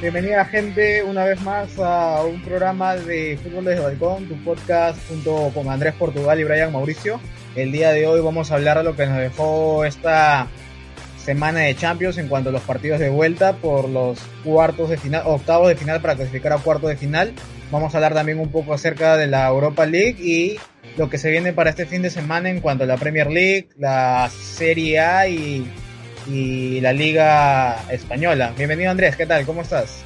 Bienvenida gente una vez más a un programa de Fútbol desde Balcón, tu podcast junto con Andrés Portugal y Brian Mauricio. El día de hoy vamos a hablar de lo que nos dejó esta semana de Champions en cuanto a los partidos de vuelta por los cuartos de final, octavos de final para clasificar a cuartos de final. Vamos a hablar también un poco acerca de la Europa League y lo que se viene para este fin de semana en cuanto a la Premier League, la Serie A y y la Liga Española. Bienvenido Andrés, ¿qué tal? ¿Cómo estás?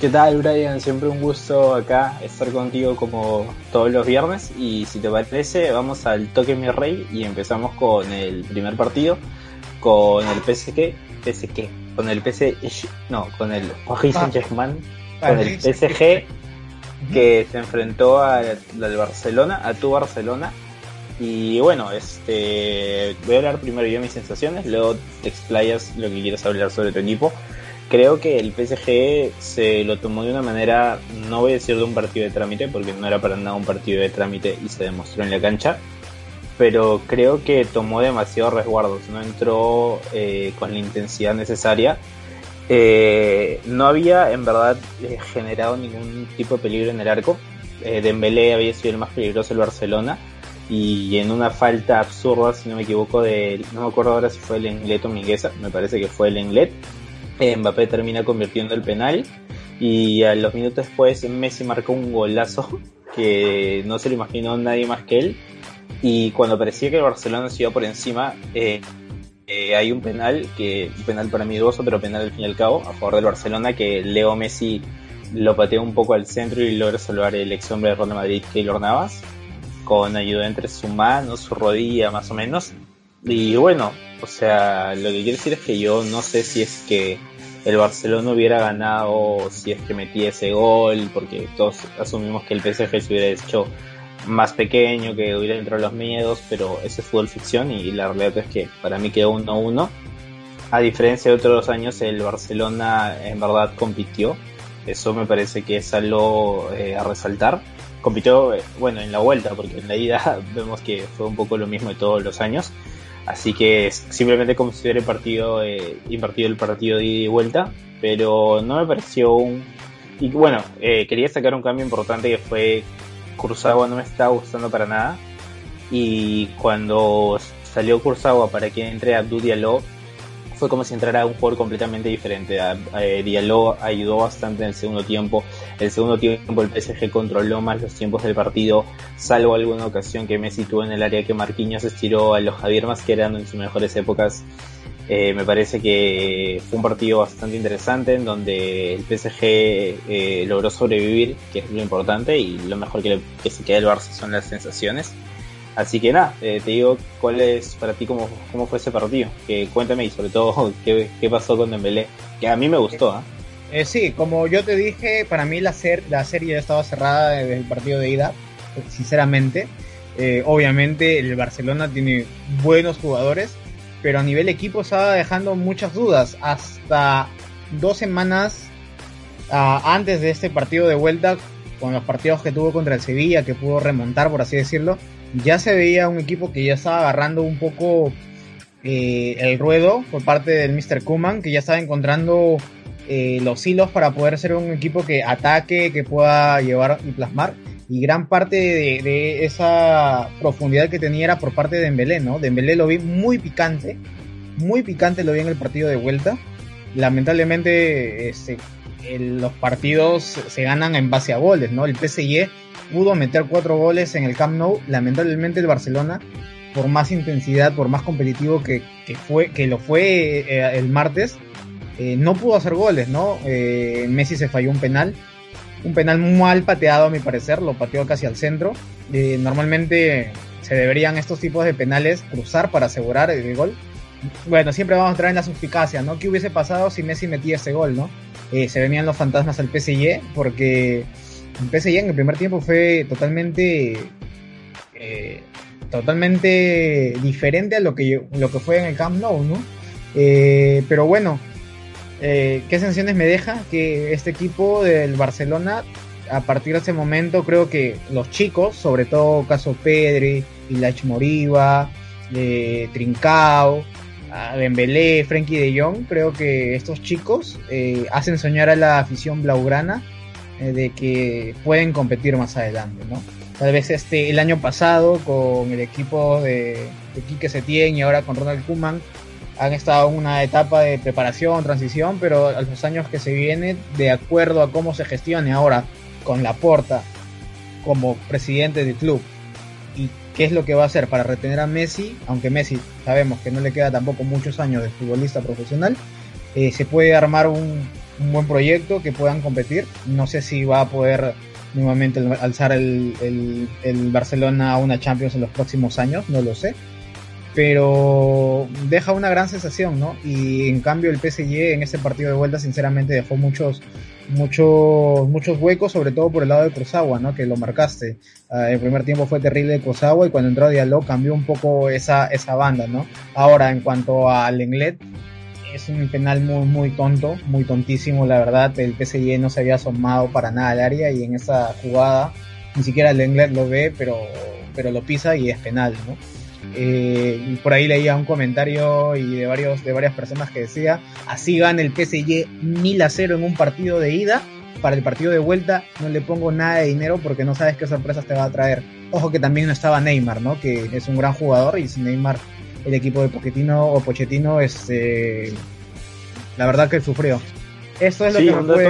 ¿Qué tal Brian? Siempre un gusto acá estar contigo como todos los viernes y si te parece vamos al toque mi rey y empezamos con el primer partido con el PSG, PSG, con el PSG, no, con el Paris Saint Germain, con el PSG que se enfrentó al Barcelona, a tu Barcelona. Y bueno, este voy a hablar primero yo mis sensaciones, luego te explayas lo que quieras hablar sobre tu equipo. Creo que el PSG se lo tomó de una manera, no voy a decir de un partido de trámite, porque no era para nada un partido de trámite y se demostró en la cancha, pero creo que tomó demasiados resguardos, no entró eh, con la intensidad necesaria. Eh, no había en verdad eh, generado ningún tipo de peligro en el arco. Dembélé había sido el más peligroso del Barcelona y en una falta absurda, si no me equivoco, de, no me acuerdo ahora si fue el Englet o Mingueza, me parece que fue el Englet, Mbappé termina convirtiendo el penal y a los minutos después Messi marcó un golazo que no se lo imaginó nadie más que él y cuando parecía que el Barcelona se iba por encima eh, eh, hay un penal que un penal para mí dudoso pero penal al fin y al cabo a favor del Barcelona que Leo Messi lo pateó un poco al centro y logra salvar el ex hombre de Real Madrid Keylor Navas con ayuda entre su mano, su rodilla más o menos. Y bueno, o sea, lo que quiero decir es que yo no sé si es que el Barcelona hubiera ganado, si es que metía ese gol, porque todos asumimos que el PSG se hubiera hecho más pequeño, que hubiera entrado los miedos, pero ese es fútbol ficción y la realidad es que para mí quedó 1-1. A diferencia de otros años, el Barcelona en verdad compitió. Eso me parece que es algo eh, a resaltar compitió, eh, bueno, en la vuelta, porque en la ida vemos que fue un poco lo mismo de todos los años. Así que simplemente hubiera partido, eh, invertido el partido de ida y vuelta, pero no me pareció un... Y bueno, eh, quería sacar un cambio importante que fue Kurzawa no me estaba gustando para nada. Y cuando salió Kurzawa para que entre Abdul Diallo, fue como si entrara un jugador completamente diferente. Eh, Diallo ayudó bastante en el segundo tiempo. El segundo tiempo el PSG controló más los tiempos del partido, salvo alguna ocasión que Messi tuvo en el área que Marquinhos estiró a los Javier Mascherano en sus mejores épocas. Eh, me parece que fue un partido bastante interesante en donde el PSG eh, logró sobrevivir, que es lo importante, y lo mejor que, que se queda el Barça son las sensaciones. Así que nada, eh, te digo cuál es para ti cómo, cómo fue ese partido. Que cuéntame y sobre todo qué, qué pasó con Dembélé, que a mí me gustó. ¿ah? ¿eh? sí, como yo te dije, para mí la, ser, la serie ya estaba cerrada desde el partido de ida, sinceramente. Eh, obviamente el Barcelona tiene buenos jugadores, pero a nivel equipo estaba dejando muchas dudas. Hasta dos semanas uh, antes de este partido de vuelta, con los partidos que tuvo contra el Sevilla, que pudo remontar, por así decirlo, ya se veía un equipo que ya estaba agarrando un poco eh, el ruedo por parte del Mr. Kuman, que ya estaba encontrando eh, los hilos para poder ser un equipo que ataque, que pueda llevar y plasmar. Y gran parte de, esa profundidad que tenía era por parte de Dembélé, ¿no? Dembélé lo vi muy picante, muy picante lo vi en el partido de vuelta. Lamentablemente, este, los partidos se ganan en base a goles, ¿no? El PSG pudo meter cuatro goles en el Camp Nou. Lamentablemente el Barcelona, por más intensidad, por más competitivo que, fue, que lo fue eh, el martes, eh, no pudo hacer goles, ¿no? Eh, Messi se falló un penal. Un penal mal pateado a mi parecer, lo pateó casi al centro. normalmente se deberían estos tipos de penales cruzar para asegurar el gol. Bueno, siempre vamos a entrar en la suspicacia, ¿no? ¿Qué hubiese pasado si Messi metía ese gol, ¿no? se venían los fantasmas al PSG porque el PSG en el primer tiempo fue totalmente eh, totalmente diferente a lo que lo que fue en el Camp Nou, ¿no? Eh, pero bueno, Eh, ¿Qué sensaciones me deja? Que este equipo del Barcelona, a partir de ese momento, creo que los chicos, sobre todo caso Pedri, Ilach Moriba, eh, Trincao, Dembélé, Frenkie de Jong, creo que estos chicos eh, hacen soñar a la afición blaugrana eh, de que pueden competir más adelante, ¿no? Tal vez este el año pasado con el equipo de, de Quique Setién y ahora con Ronald Koeman han estado en una etapa de preparación, transición, pero a los años que se vienen, de acuerdo a cómo se gestione ahora con Laporta como presidente del club y qué es lo que va a hacer para retener a Messi, aunque Messi sabemos que no le queda tampoco muchos años de futbolista profesional, eh, se puede armar un, un, buen proyecto que puedan competir. No sé si va a poder nuevamente alzar el, el, el Barcelona a una Champions en los próximos años, no lo sé pero deja una gran sensación, ¿no? Y en cambio el PSG en ese partido de vuelta sinceramente dejó muchos muchos muchos huecos, sobre todo por el lado de Cruzagua, ¿no? Que lo marcaste. Uh, el primer tiempo fue terrible de Cruzagua y cuando entró Diallo cambió un poco esa esa banda, ¿no? Ahora en cuanto al Lenglet es un penal muy muy tonto, muy tontísimo, la verdad. El PSG no se había asomado para nada al área y en esa jugada ni siquiera el Lenglet lo ve, pero pero lo pisa y es penal, ¿no? Eh, y por ahí leía un comentario y de varios de varias personas que decía así gana el PSG mil a cero en un partido de ida. Para el partido de vuelta no le pongo nada de dinero porque no sabes qué sorpresas te va a traer ojo que también no estaba Neymar no que es un gran jugador y sin Neymar el equipo de Pochettino o Pochettino este la verdad que sufrió. Esto es lo Sí, que me fue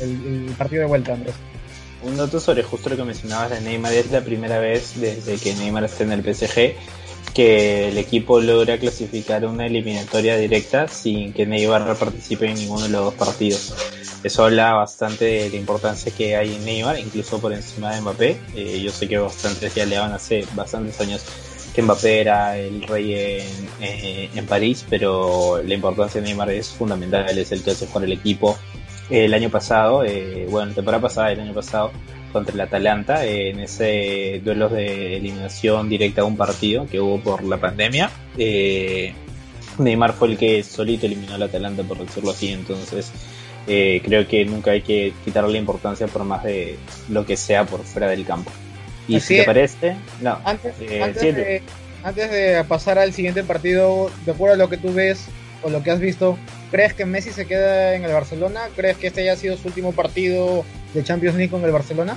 el, el partido de vuelta Andrés Un dato sobre justo lo que mencionabas de Neymar, es la primera vez desde que Neymar está en el PSG que el equipo logra clasificar una eliminatoria directa sin que Neymar participe en ninguno de los dos partidos. Eso habla bastante de la importancia que hay en Neymar, incluso por encima de Mbappé. Eh, yo sé que bastantes ya le van hace bastantes años que Mbappé era el rey en, en París, pero la importancia de Neymar es fundamental, es el que hace jugar el equipo, el año pasado, eh, bueno, la temporada pasada, el año pasado, contra el Atalanta, eh, en ese duelo de eliminación directa a un partido que hubo por la pandemia. Eh, Neymar fue el que solito eliminó al Atalanta, por decirlo así, entonces eh, creo que nunca hay que quitarle importancia por más de lo que sea por fuera del campo. Y Así si te es. parece, no, Antes, Eh, antes, de, antes de pasar al siguiente partido, de acuerdo a lo que tú ves o lo que has visto, ¿crees que Messi se queda en el Barcelona? ¿Crees que este haya sido su último partido de Champions League con el Barcelona?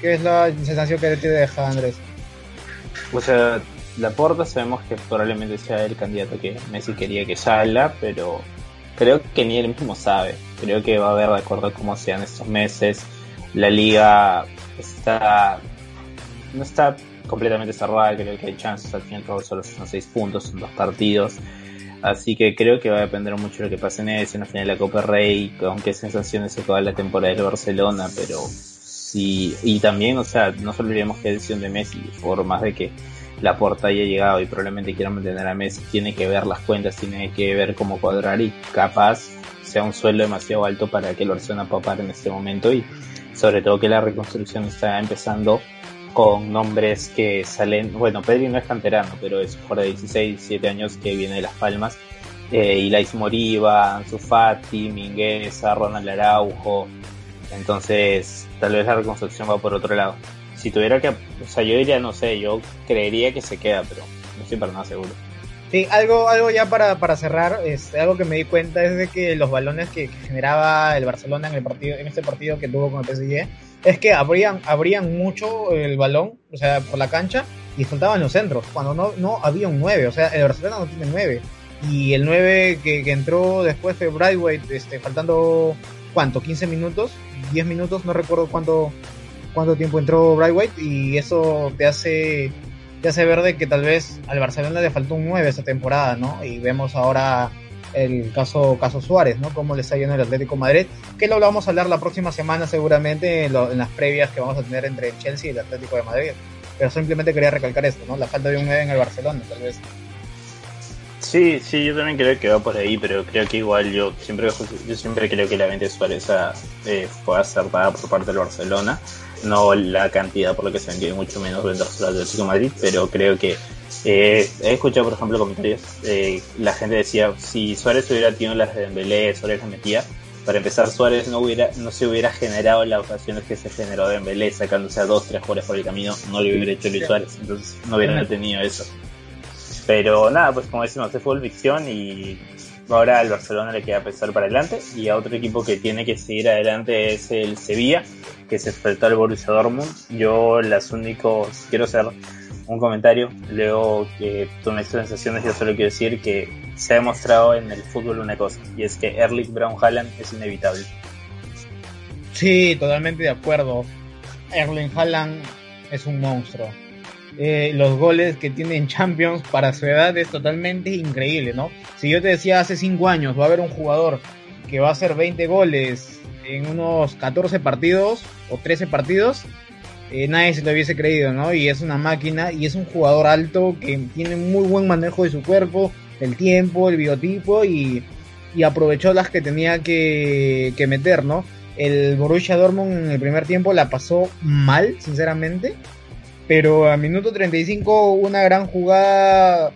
¿Qué es la sensación que te deja Andrés? O sea, Laporta sabemos que probablemente sea el candidato que Messi quería que salga, pero creo que ni él mismo sabe. Creo que va a ver de acuerdo a cómo sean estos meses. La liga está no está completamente cerrada, creo que hay chances, al fin y al cabo solo son seis puntos, son dos partidos. Así que creo que va a depender mucho de lo que pase en ese, en la final de la Copa Rey, con qué sensaciones se acaba la temporada del Barcelona, pero sí, y también, o sea, no solo olvidemos que es decisión de Messi, por más de que la porta haya llegado y probablemente quiera mantener a Messi, tiene que ver las cuentas, tiene que ver cómo cuadrar y capaz sea un sueldo demasiado alto para que el Barcelona pueda pagar en este momento y sobre todo que la reconstrucción está empezando con nombres que salen, bueno, Pedri no es canterano, pero es por de 16, 17 años que viene de Las Palmas, eh, Ilais Moriba, Ansu Fati, Mingueza, Ronald Araujo, entonces tal vez la reconstrucción va por otro lado. Si tuviera que, o sea, yo diría, no sé, yo creería que se queda, pero no estoy para nada seguro. Sí, algo, algo ya para, para cerrar, es, algo que me di cuenta es de que los balones que, que generaba el Barcelona en el partido, en este partido que tuvo con el PSG, es que abrían, abrían mucho el balón, o sea, por la cancha, y faltaban los centros, cuando no, no había un 9, o sea, el Barcelona no tiene 9. Y el 9 que, que entró después fue Brightway, este, faltando, ¿cuánto? ¿15 minutos? ¿10 minutos? No recuerdo cuánto, cuánto tiempo entró Brightway, y eso te hace te hace ver de que tal vez al Barcelona le faltó un 9 esa temporada, ¿no? Y vemos ahora el caso, caso Suárez, ¿no? Cómo le está yendo el Atlético de Madrid, que lo vamos a hablar la próxima semana seguramente en, lo- las previas que vamos a tener entre el Chelsea y el Atlético de Madrid. Pero simplemente quería recalcar esto, ¿no? La falta de un 9 en el Barcelona, tal vez. Sí, sí, yo también creo que va por ahí, pero creo que igual yo siempre yo siempre creo que la venta de Suárez eh, fue acertada por parte del Barcelona. No la cantidad por la que se vendió, y mucho menos vendérselo al Atlético de Madrid, pero creo que Eh, he escuchado, por ejemplo, comentarios. Eh, la gente decía, si Suárez hubiera tenido las de Dembélé, Suárez las metía. Para empezar, Suárez no hubiera no se hubiera generado las ocasiones que se generó Dembélé, sacándose a dos, tres jugadores por el camino. No lo hubiera hecho Luis Suárez, entonces no hubieran tenido eso. Pero nada, pues como decimos, es fútbol ficción y ahora al Barcelona le queda pensar para adelante y a otro equipo que tiene que seguir adelante es el Sevilla, que se enfrentó al Borussia Dortmund. Yo las únicos, quiero hacer un comentario, luego que tú me sensaciones, yo solo quiero decir que se ha demostrado en el fútbol una cosa, y es que Erling Brown Haaland es inevitable. Sí, totalmente de acuerdo. Erling Haaland es un monstruo. Eh, los goles que tiene en Champions para su edad es totalmente increíble, ¿no? Si yo te decía hace 5 años va a haber un jugador que va a hacer 20 goles en unos 14 partidos o 13 partidos, eh, nadie se lo hubiese creído, ¿no? Y es una máquina y es un jugador alto que tiene muy buen manejo de su cuerpo, el tiempo, el biotipo y, aprovechó las que tenía que, que, meter, ¿no? El Borussia Dortmund en el primer tiempo la pasó mal, sinceramente, pero a minuto 35 una gran jugada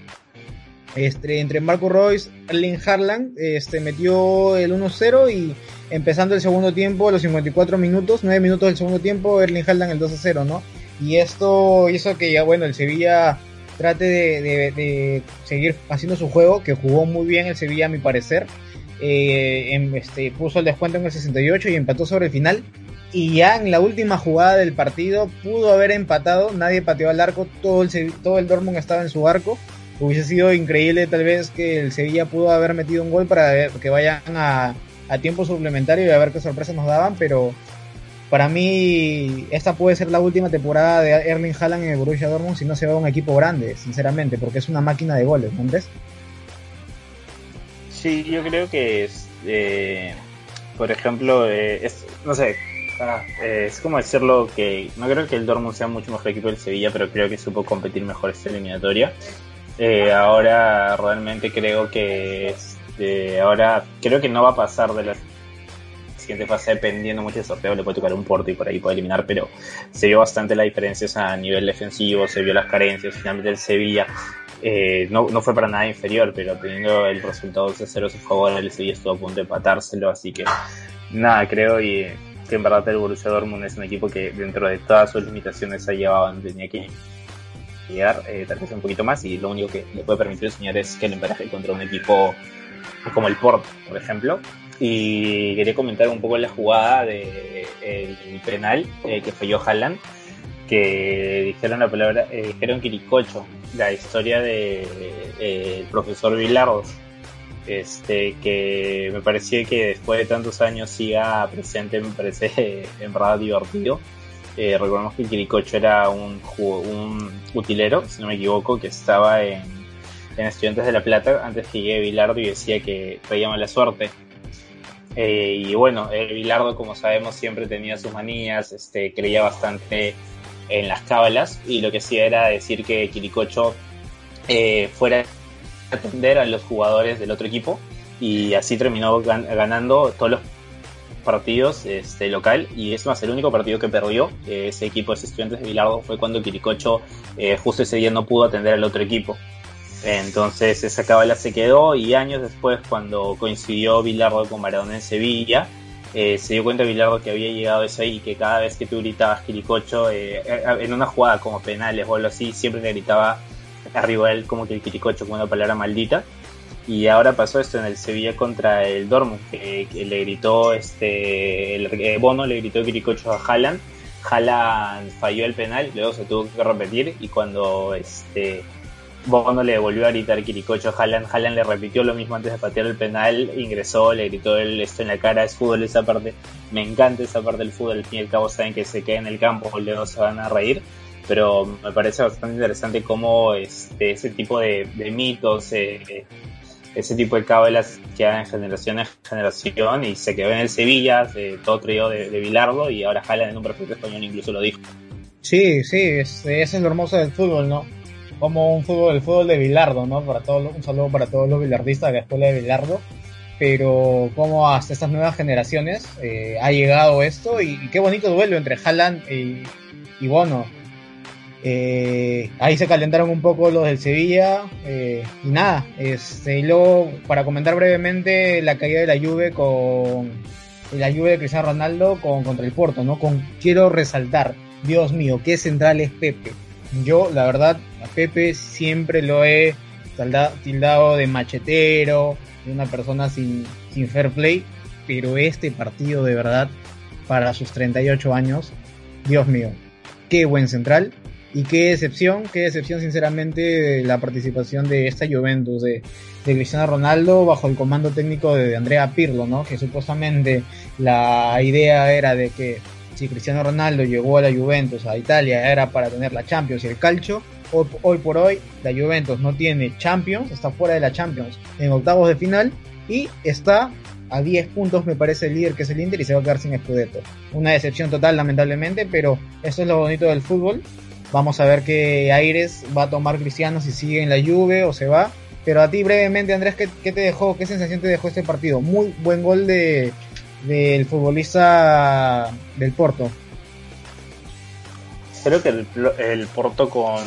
este, entre Marco Royce, Erling Harland, este, metió el 1-0 y empezando el segundo tiempo, los 54 minutos, 9 minutos del segundo tiempo, Erling Haaland el 2-0, ¿no? Y esto hizo que ya, bueno, el Sevilla trate de, seguir haciendo su juego, que jugó muy bien el Sevilla a mi parecer. Eh, este, puso el descuento en el 68 y empató sobre el final. Y ya en la última jugada del partido pudo haber empatado, nadie pateó al arco, todo el, todo el Dortmund estaba en su arco hubiese sido increíble tal vez que el Sevilla pudo haber metido un gol para que vayan a, tiempo suplementario y a ver qué sorpresas nos daban, pero para mí esta puede ser la última temporada de Erling Haaland en el Borussia Dortmund si no se va a un equipo grande, sinceramente, porque es una máquina de goles, ¿no ves? Sí, yo creo que eh, por ejemplo, eh, no sé, ah, eh, es como decirlo que no creo que el Dortmund sea mucho mejor equipo del Sevilla, pero creo que supo competir mejor esta eliminatoria. Eh, ahora realmente creo que este, ahora creo que no va a pasar de la siguiente fase dependiendo mucho del sorteo, le puede tocar un porto y por ahí puede eliminar, pero se vio bastante la diferencia a nivel defensivo, se vio las carencias, finalmente el Sevilla eh, no, no, fue para nada inferior, pero teniendo el resultado de 0 a su favor, el Sevilla estuvo a punto de empatárselo, así que nada, creo y que en verdad el Borussia Dortmund es un equipo que dentro de todas sus limitaciones ha llevado tenía que llegar, eh, tal vez un poquito más, y lo único que le puede permitir enseñar es que el emparaje contra un equipo como el Port, por ejemplo. Y quería comentar un poco la jugada del de, penal eh, que falló Haaland, que dijeron la palabra, eh, dijeron Quiricocho, la historia de el profesor Vilardos, este, que me pareció que después de tantos años siga presente, me parece en verdad divertido. Eh, recordemos que Quiricocho era un, utilero, si no me equivoco, que estaba en, en Estudiantes de La Plata antes que llegue Bilardo y decía que traía mala suerte. Eh, y bueno, eh, Bilardo, como sabemos, siempre tenía sus manías, este, creía bastante en las cábalas y lo que hacía era decir que Quiricocho eh, fuera a atender a los jugadores del otro equipo y así terminó ganando todos los partidos este, local y es más, el único partido que perdió ese equipo de estudiantes de Bilardo fue cuando Quiricocho eh, justo ese día no pudo atender al otro equipo. Entonces esa cabala se quedó y años después cuando coincidió Bilardo con Maradona en Sevilla, eh, se dio cuenta Bilardo que había llegado eso ahí y que cada vez que tú gritabas Quiricocho eh, en una jugada como penales o algo así, siempre le gritaba arriba él como que el Quiricocho con una palabra maldita y ahora pasó esto en el Sevilla contra el Dortmund, que, le gritó este eh, Bono le gritó Quiricocho a Haaland. Haaland falló el penal, luego se tuvo que repetir y cuando este Bono le volvió a gritar Quiricocho a Haaland, Haaland le repitió lo mismo antes de patear el penal, ingresó, le gritó el, esto en la cara, es fútbol esa parte, me encanta esa parte del fútbol, al fin y al cabo saben que se queda en el campo, luego se van a reír, pero me parece bastante interesante cómo este, ese tipo de, mitos, eh, ese tipo de cábalas que en generación en generación y se quedó en el Sevilla, todo trío de, de Bilardo y ahora jalan en un perfecto español incluso lo dijo. Sí, sí, es, es lo hermoso del fútbol, ¿no? Como un fútbol, el fútbol de Bilardo, ¿no? Para todos, un saludo para todos los bilardistas de la escuela de Bilardo. Pero como hasta estas nuevas generaciones eh, ha llegado esto y, qué bonito duelo entre Haaland y, y Bono Eh, ahí se calentaron un poco los del Sevilla eh, y nada, y luego para comentar brevemente la caída de la Juve con la Juve de Cristiano Ronaldo con, contra el Porto, ¿no? Con, quiero resaltar, Dios mío, qué central es Pepe. Yo, la verdad, a Pepe siempre lo he tildado de machetero, de una persona sin, sin fair play, pero este partido de verdad, para sus 38 años, Dios mío, qué buen central y qué excepción, qué excepción sinceramente la participación de esta Juventus de, de, Cristiano Ronaldo bajo el comando técnico de Andrea Pirlo, ¿no? Que supuestamente la idea era de que si Cristiano Ronaldo llegó a la Juventus, a Italia, era para tener la Champions y el calcio. Hoy, hoy por hoy la Juventus no tiene Champions, está fuera de la Champions en octavos de final y está a 10 puntos me parece el líder que es el Inter y se va a quedar sin Scudetto. Una decepción total lamentablemente, pero eso es lo bonito del fútbol Vamos a ver qué aires va a tomar Cristiano si sigue en la Juve o se va. Pero a ti brevemente, Andrés, ¿qué, te dejó? ¿Qué sensación te dejó este partido? Muy buen gol de del futbolista del Porto. Creo que el, Porto con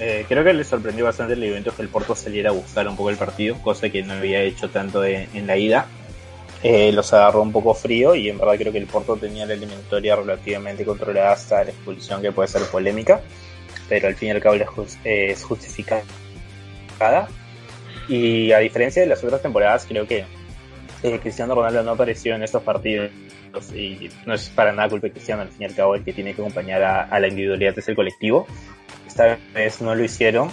eh, creo que le sorprendió bastante el evento que el Porto saliera a buscar un poco el partido, cosa que no había hecho tanto en la ida. Eh, los agarró un poco frío y en verdad creo que el Porto tenía la eliminatoria relativamente controlada hasta la expulsión que puede ser polémica, pero al fin y al cabo es justificada. Y a diferencia de las otras temporadas, creo que eh, Cristiano Ronaldo no apareció en estos partidos y no es para nada culpa de Cristiano, al fin y al cabo el que tiene que acompañar a, la individualidad es el colectivo. Esta vez no lo hicieron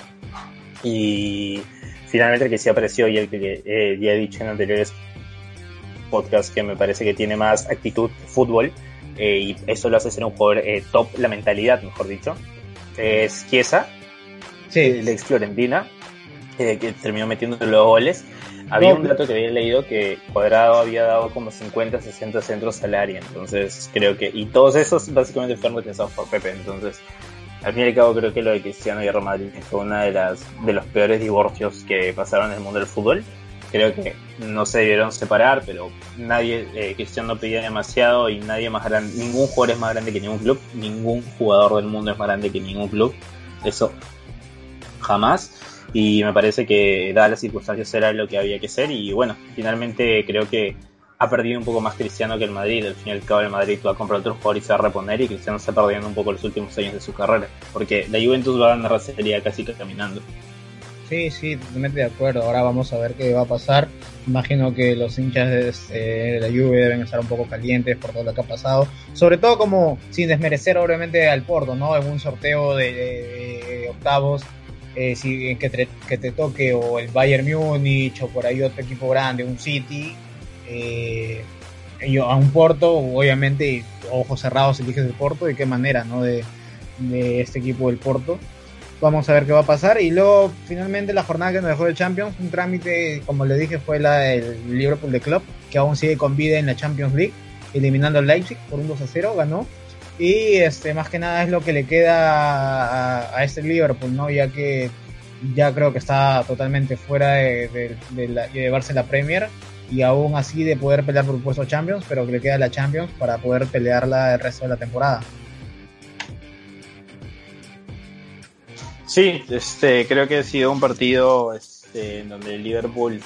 y finalmente el que sí apareció y el que eh, ya he dicho en anteriores podcast que me parece que tiene más actitud fútbol eh, y eso lo hace ser un jugador eh, top, la mentalidad, mejor dicho. Es Chiesa, sí. el ex Florentina, eh, que terminó metiendo los goles. Había un dato que había leído que Cuadrado había dado como 50, 60 centros al área, entonces creo que, y todos esos básicamente fueron pensados por Pepe, entonces al fin y al cabo creo que lo de Cristiano y Real Madrid fue uno de, las, de los peores divorcios que pasaron en el mundo del fútbol creo que no se debieron separar, pero nadie, eh, Cristiano no pedía demasiado y nadie más grande, ningún jugador es más grande que ningún club, ningún jugador del mundo es más grande que ningún club, eso jamás. Y me parece que dadas las circunstancias era lo que había que ser y bueno, finalmente creo que ha perdido un poco más Cristiano que el Madrid. Al fin y al cabo el Madrid va a comprar otro jugador y se va a reponer y Cristiano está perdiendo un poco los últimos años de su carrera. Porque la Juventus va a ganar serie casi caminando. Sí, sí, totalmente de acuerdo. Ahora vamos a ver qué va a pasar. Imagino que los hinchas de, este, la Juve deben estar un poco calientes por todo lo que ha pasado. Sobre todo como, sin desmerecer obviamente al Porto, ¿no? En un sorteo de, octavos, eh, si, que, te, que te toque o el Bayern Múnich o por ahí otro equipo grande, un City, eh, a un Porto, obviamente, ojos cerrados eliges el Porto, de qué manera, ¿no? De, de este equipo del Porto. Vamos a ver qué va a pasar. Y luego, finalmente, la jornada que nos dejó el Champions, un trámite, como le dije, fue la del Liverpool de Club, que aún sigue con vida en la Champions League, eliminando al Leipzig por un 2 a 0, ganó. Y este, más que nada es lo que le queda a, este Liverpool, ¿no? Ya que ya creo que está totalmente fuera de, llevarse la Premier y aún así de poder pelear por puesto Champions, pero que le queda la Champions para poder pelearla el resto de la temporada. Sí, este, creo que ha sido un partido este, en donde el Liverpool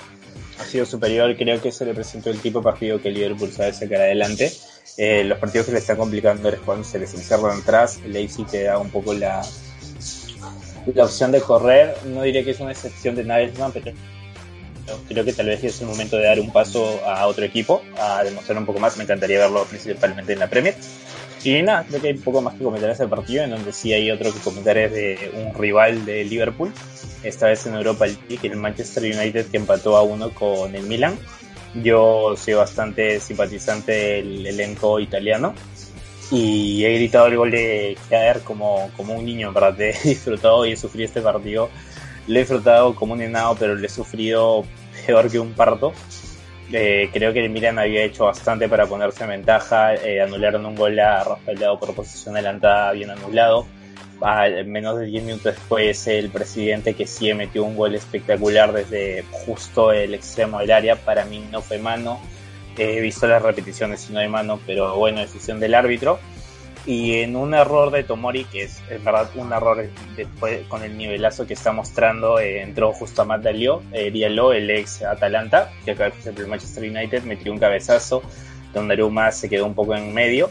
ha sido superior. Creo que se le presentó el tipo de partido que el Liverpool sabe sacar adelante. Eh, los partidos que le están complicando es cuando se les encerran atrás. El Leipzig te da un poco la, la opción de correr. No diré que es una excepción de Nagelsmann, pero creo que tal vez es el momento de dar un paso a otro equipo, a demostrar un poco más. Me encantaría verlo principalmente en la Premier. Y nada, creo que hay poco más que comentar ese partido, en donde sí hay otro que comentar es de un rival de Liverpool, esta vez en Europa League, el Manchester United que empató a uno con el Milan. Yo soy bastante simpatizante del elenco italiano y he gritado el gol de caer como, como un niño, en verdad, he disfrutado y he sufrido este partido. Lo he disfrutado como un enano, pero lo he sufrido peor que un parto. Eh, creo que el Milan había hecho bastante para ponerse en ventaja. Eh, anularon un gol a Rafael por posición adelantada, bien anulado. menos de 10 minutos después, el presidente que sí metió un gol espectacular desde justo el extremo del área. Para mí no fue mano. he visto las repeticiones y no hay mano, pero bueno, decisión del árbitro. Y en un error de Tomori, que es en verdad un error después con el nivelazo que está mostrando, eh, entró justo a Matt Dalio, eh, el ex Atalanta, que acaba de el Manchester United, metió un cabezazo, Donnarumma se quedó un poco en medio,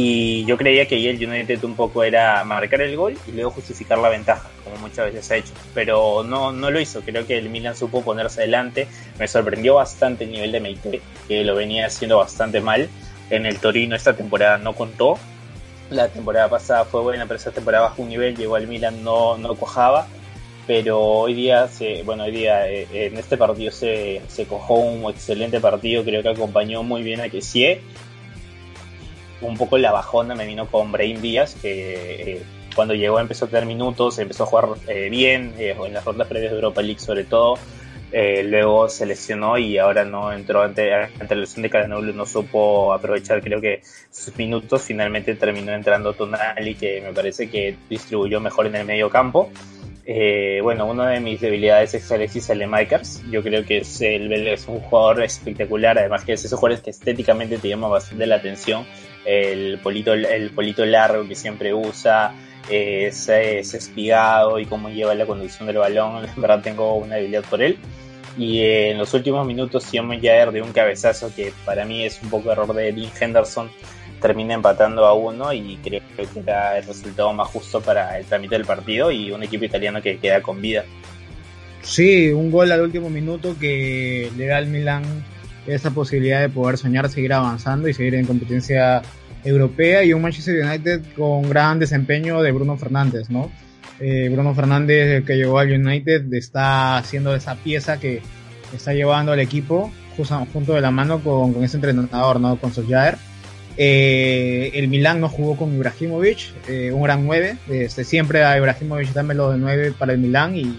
y yo creía que ahí el United un poco era marcar el gol y luego justificar la ventaja, como muchas veces ha hecho. Pero no, no lo hizo. Creo que el Milan supo ponerse adelante. Me sorprendió bastante el nivel de Meite, que lo venía haciendo bastante mal. En el Torino esta temporada no contó. La temporada pasada fue buena, pero esa temporada bajó un nivel, llegó al Milan, no, no cojaba. Pero hoy día, se, bueno, hoy día eh, en este partido se, se cojó un excelente partido, creo que acompañó muy bien a Kessie un poco la bajona me vino con Brain Díaz, que eh, cuando llegó empezó a tener minutos, empezó a jugar eh, bien, en las rondas previas de Europa League sobre todo. Luego se lesionó y ahora no entró ante, ante la lesión de Cadanoglu, no supo aprovechar creo que sus minutos, finalmente terminó entrando Tonali que me parece que distribuyó mejor en el medio campo. bueno, una de mis debilidades es Alexis Alemakers. Yo creo que es, es un jugador espectacular, además que es esos jugadores que estéticamente te llaman bastante la atención el polito, el polito largo que siempre usa, ese, espigado y cómo lleva la conducción del balón. En verdad tengo una debilidad por él. Y en los últimos minutos, Simon Jair de un cabezazo que para mí es un poco error de Dean Henderson, termina empatando a uno y creo que era el resultado más justo para el trámite del partido y un equipo italiano que queda con vida. Sí, un gol al último minuto que le da al Milan esa posibilidad de poder soñar, seguir avanzando y seguir en competencia europea y un Manchester United con gran desempeño de Bruno Fernández, ¿no? Eh, Bruno Fernández que llegó al United está haciendo esa pieza que está llevando al equipo junto de la mano con, ese entrenador, ¿no? Con Solskjaer. Eh, el Milan no jugó con Ibrahimovic, eh, un gran 9. Este, siempre a Ibrahimovic dámelo de 9 para el Milan y,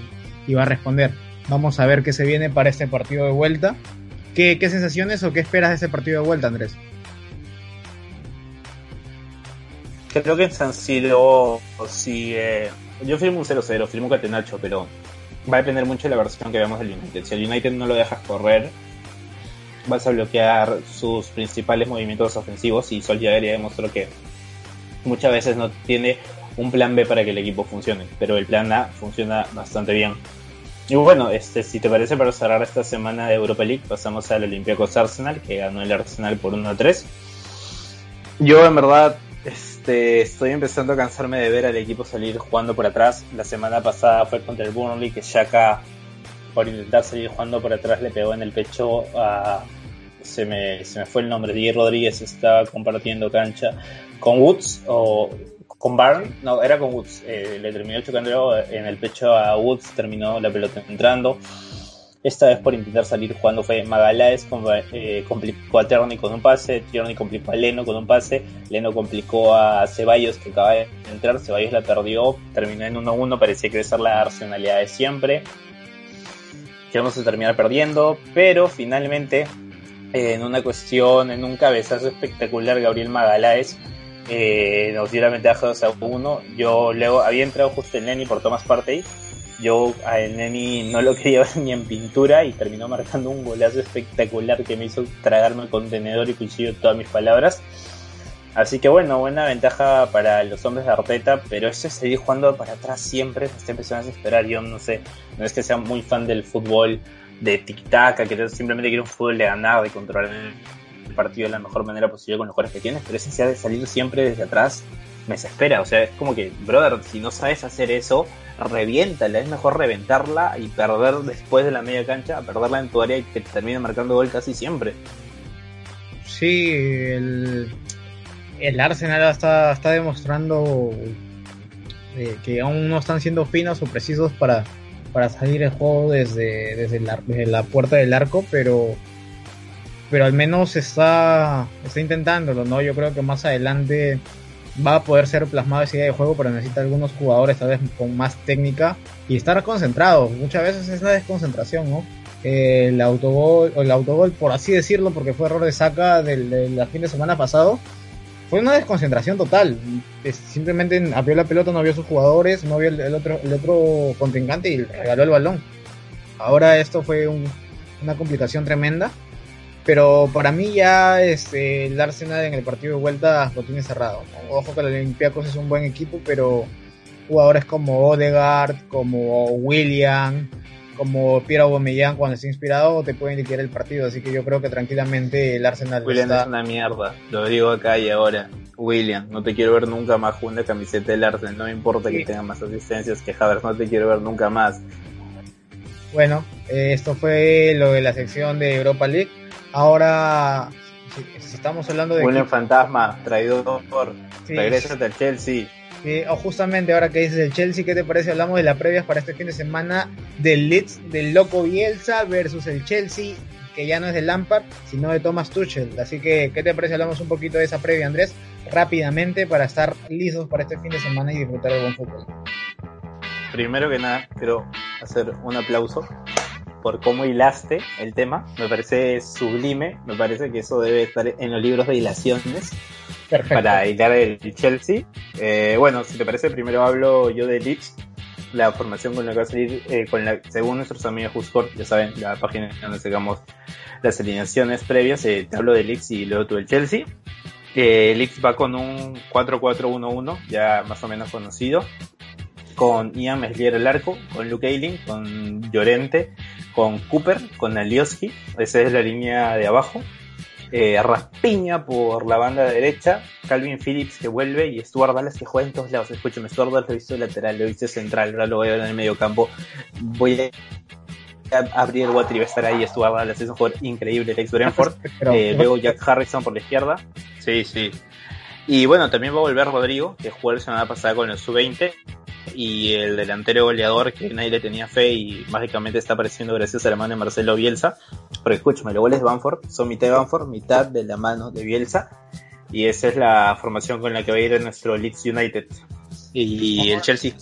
y, va a responder. Vamos a ver qué se viene para este partido de vuelta. ¿Qué, ¿Qué sensaciones o qué esperas de ese partido de vuelta, Andrés? Creo que en San Siro, si, yo firmo un 0-0, firmo un Catenacho, pero va a depender mucho de la versión que veamos del United. Si el United no lo dejas correr, vas a bloquear sus principales movimientos ofensivos y Sol ya demostró que muchas veces no tiene un plan B para que el equipo funcione, pero el plan A funciona bastante bien. Y bueno, este, si te parece, para cerrar esta semana de Europa League, pasamos al Olympiacos Arsenal, que ganó el Arsenal por 1-3. Yo, en verdad, este, estoy empezando a cansarme de ver al equipo salir jugando por atrás. La semana pasada fue contra el Burnley, que Shaka, por intentar salir jugando por atrás, le pegó en el pecho a. Se me, se me fue el nombre, Diego Rodríguez estaba compartiendo cancha con Woods, o con Barn, no, era con Woods. Eh, le terminó chocando en el pecho a Woods, terminó la pelota entrando. Esta vez por intentar salir jugando fue Magaláes, eh, complicó a Tierney con un pase, Tierney complicó a Leno con un pase, Leno complicó a Ceballos que acaba de entrar, Ceballos la perdió, terminó en 1-1, parecía que la arsenalidad de siempre. Que vamos a terminar perdiendo, pero finalmente en una cuestión, en un cabezazo espectacular, Gabriel Magaláes eh, nos dio la ventaja 2 a 1. Yo luego había entrado justo en Neni por Thomas Partey. Yo a Neni no lo quería ver ni en pintura y terminó marcando un golazo espectacular que me hizo tragarme el contenedor y cuchillo todas mis palabras. Así que bueno, buena ventaja para los hombres de Arteta, pero eso es seguir jugando para atrás siempre, me está empezando a desesperar. Yo no sé, no es que sea muy fan del fútbol de tic-tac, que simplemente quiero un fútbol de ganar, de controlar partido de la mejor manera posible con los jugadores que tienes, pero ese de salir siempre desde atrás me desespera. O sea, es como que, brother, si no sabes hacer eso, reviéntala. Es mejor reventarla y perder después de la media cancha, perderla en tu área y que te termine marcando gol casi siempre. Sí, el, el Arsenal está, está demostrando eh, que aún no están siendo finos o precisos para, para salir el juego desde, desde, la, desde la puerta del arco, pero pero al menos está, está intentándolo, ¿no? Yo creo que más adelante va a poder ser plasmado esa idea de juego, pero necesita algunos jugadores tal vez con más técnica y estar concentrados. Muchas veces es la desconcentración, ¿no? El autogol, el autogol, por así decirlo, porque fue error de saca del, del fin de semana pasado, fue una desconcentración total. Simplemente abrió la pelota, no vio a sus jugadores, no vio el, otro, el otro contrincante y regaló el balón. Ahora esto fue una complicación tremenda Pero para mí ya este, el Arsenal en el partido de vuelta lo tiene cerrado. Ojo que el Olympiacos es un buen equipo, pero jugadores como Odegaard, como William, como Piero Aubameyang cuando está inspirado te pueden liquidar el partido, así que yo creo que tranquilamente el Arsenal William es una mierda, lo digo acá y ahora. William, no te quiero ver nunca más con una camiseta del Arsenal, no me importa que tenga más asistencias que Havertz, no te quiero ver nunca más. Bueno, eh, esto fue lo de la sección de Europa League. Ahora, si, estamos hablando de... William Fantasma, traidor, sí, regresa del Chelsea o justamente ahora que dices el Chelsea, ¿qué te parece? Hablamos de las previas para este fin de semana del Leeds del Loco Bielsa versus el Chelsea, que ya no es de Lampard, sino de Thomas Tuchel. Así que, ¿qué te parece? Hablamos un poquito de esa previa, Andrés, rápidamente para estar listos para este fin de semana y disfrutar de buen fútbol. Primero que nada, quiero hacer un aplauso por cómo hilaste el tema. Me parece sublime, me parece que eso debe estar en los libros de hilaciones para hilar el Chelsea. Eh, bueno, si te parece, primero hablo yo de Leeds, la formación con la que va a salir, eh, con la, según nuestros amigos Huscourt, ya saben, la página donde sacamos las alineaciones previas, eh, te hablo de Leeds y luego tú del Chelsea. Eh, Leeds va con un 4-4-1-1, ya más o menos conocido, con Ian Meslier el arco, con Luke Ayling, con Llorente, con Cooper, con Alioski, esa es la línea de abajo, eh, Raspiña por la banda derecha, Calvin Phillips que vuelve y Stuart Dallas que juega en todos lados. Escúchame, Stuart Dallas lo he visto lateral, lo he visto central, ahora lo voy a ver en el medio campo. Voy a abrir el Water y va a estar ahí. Stuart Dallas es un jugador increíble, el ex Brentford. Eh, luego Jack Harrison por la izquierda. Sí, sí. Y bueno, también va a volver Rodrigo, que jugó la semana pasada con el Sub-20 y el delantero goleador que nadie le tenía fe y mágicamente está apareciendo gracias a la mano de Marcelo Bielsa. Pero escúchame, los goles de Banford son mitad de Banford, mitad de la mano de Bielsa. Y esa es la formación con la que va a ir nuestro Leeds United. Y el Chelsea.